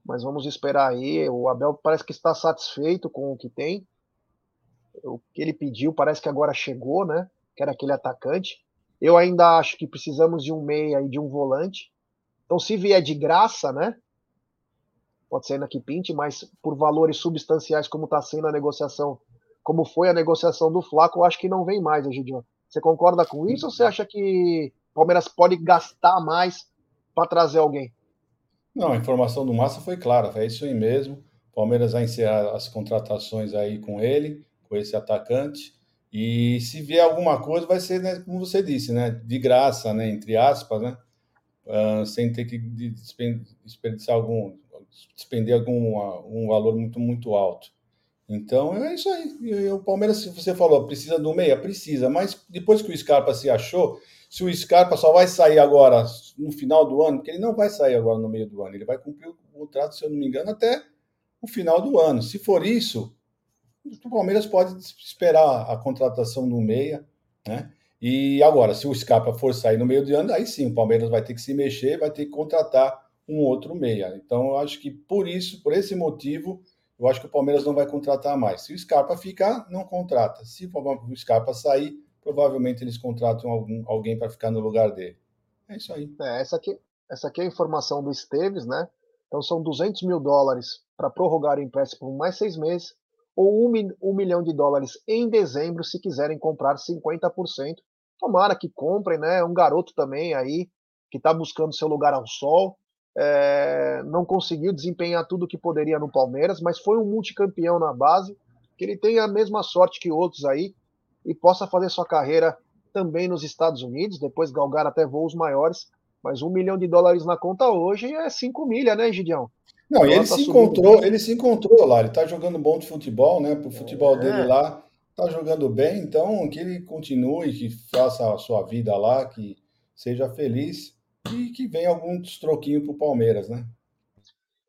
Mas vamos esperar aí. O Abel parece que está satisfeito com o que tem. O que ele pediu parece que agora chegou, né? Que era aquele atacante. Eu ainda acho que precisamos de um meia e de um volante. Então, se vier de graça, né? Pode ser ainda que pinte, mas por valores substanciais, como está sendo a negociação como foi a negociação do Flaco, eu acho que não vem mais, Egidio. Você concorda com isso ou você acha que Palmeiras pode gastar mais para trazer alguém? Não, a informação do Massa foi clara, é isso aí mesmo. Palmeiras vai encerrar as contratações aí com ele, com esse atacante. E se vier alguma coisa, vai ser, né, como você disse, né, de graça, né, entre aspas, né, uh, sem ter que desperdiçar algum, despender algum um valor muito, muito alto. Então é isso aí. E o Palmeiras, se você falou, precisa do meia? Precisa, mas depois que o Scarpa se achou, se o Scarpa só vai sair agora no final do ano, porque ele não vai sair agora no meio do ano, ele vai cumprir o contrato, se eu não me engano, até o final do ano. Se for isso, o Palmeiras pode esperar a contratação do meia, né? E agora, se o Scarpa for sair no meio do ano, aí sim o Palmeiras vai ter que se mexer, vai ter que contratar um outro meia. Então, eu acho que por isso, por esse motivo, eu acho que o Palmeiras não vai contratar mais. Se o Scarpa ficar, não contrata. Se o Scarpa sair, provavelmente eles contratam algum, alguém para ficar no lugar dele. É isso aí. É, essa, aqui, essa aqui é a informação do Esteves, né? Então são 200 mil dólares para prorrogar o empréstimo por mais seis meses, ou um, um milhão de dólares em dezembro se quiserem comprar 50%. Tomara que comprem, né? Um garoto também aí que está buscando seu lugar ao sol é, não conseguiu desempenhar tudo o que poderia no Palmeiras, mas foi um multicampeão na base, que ele tenha a mesma sorte que outros aí e possa fazer sua carreira também nos Estados Unidos, depois galgar até voos maiores. Mas um milhão de dólares na conta hoje é cinco milha, né, Gideão? Não, e ele tá se encontrou, bem. ele se encontrou lá, ele tá jogando bom de futebol, né? Pro futebol é. dele lá, tá jogando bem, então que ele continue, que faça a sua vida lá, que seja feliz e que venha alguns troquinhos para o Palmeiras, né?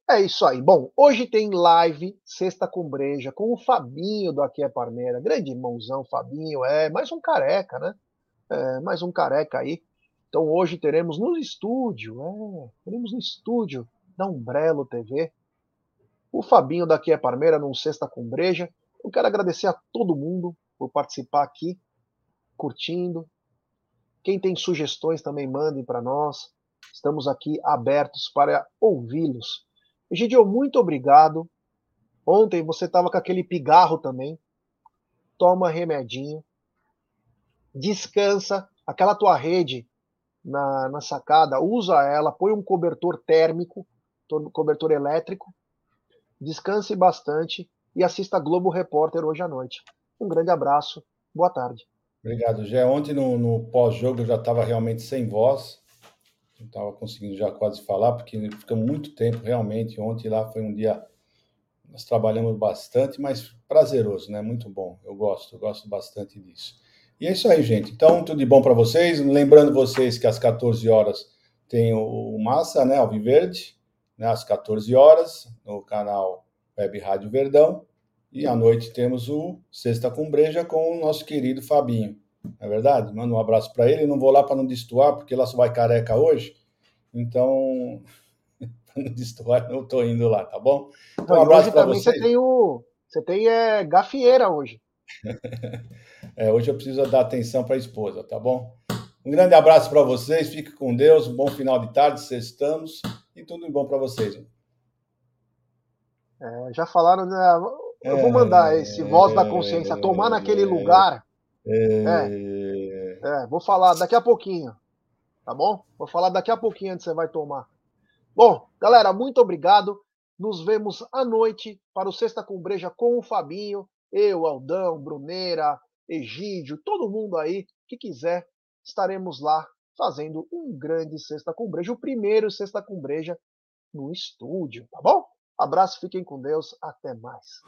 É isso aí. Bom, hoje tem live Sexta com Breja com o Fabinho do Aqui é Parmeira. Grande irmãozão, Fabinho. É mais um careca, né? É, mais um careca aí. Então hoje teremos no estúdio, é, teremos no estúdio da Umbrello TV, o Fabinho daqui é Parmeira num Sexta com Breja. Eu quero agradecer a todo mundo por participar aqui, curtindo, quem tem sugestões também mandem para nós. Estamos aqui abertos para ouvi-los. Egidio, muito obrigado. Ontem você estava com aquele pigarro também. toma remedinho, descansa, aquela tua rede na, na sacada, usa ela, põe um cobertor térmico, cobertor elétrico, descanse bastante e assista Globo Repórter hoje à noite. Um grande abraço, boa tarde. Obrigado, Gé. Ontem no, no pós-jogo eu já estava realmente sem voz, não estava conseguindo já quase falar, porque fica muito tempo realmente. Ontem lá foi um dia, nós trabalhamos bastante, mas prazeroso, né? Muito bom. Eu gosto, eu gosto bastante disso. E é isso aí, gente. Então, tudo de bom para vocês. Lembrando vocês que às 14 horas tem o Massa, né? Alviverde, né? Às 14 horas, no canal Web Rádio Verdão. E à noite temos o Sexta com Breja com o nosso querido Fabinho. É verdade? Manda um abraço para ele. Não vou lá para não destoar, porque lá só vai careca hoje. Então, para não destoar, não estou indo lá, tá bom? Então, um abraço para vocês. Você tem, o, você tem é, gafieira hoje. É, hoje eu preciso dar atenção para a esposa, tá bom? Um grande abraço para vocês, fique com Deus, um bom final de tarde, sextamos e tudo de bom para vocês. É, já falaram, né? Eu vou mandar esse voz da consciência tomar naquele lugar. É, é, é, vou falar daqui a pouquinho, tá bom? Vou falar daqui a pouquinho onde você vai tomar. Bom, galera, muito obrigado. Nos vemos à noite para o Sexta com Breja com o Fabinho, eu, Aldão, Bruneira, Egídio, todo mundo aí que quiser, estaremos lá fazendo um grande Sexta com Breja, o primeiro Sexta com Breja no estúdio, tá bom? Abraço, fiquem com Deus, até mais.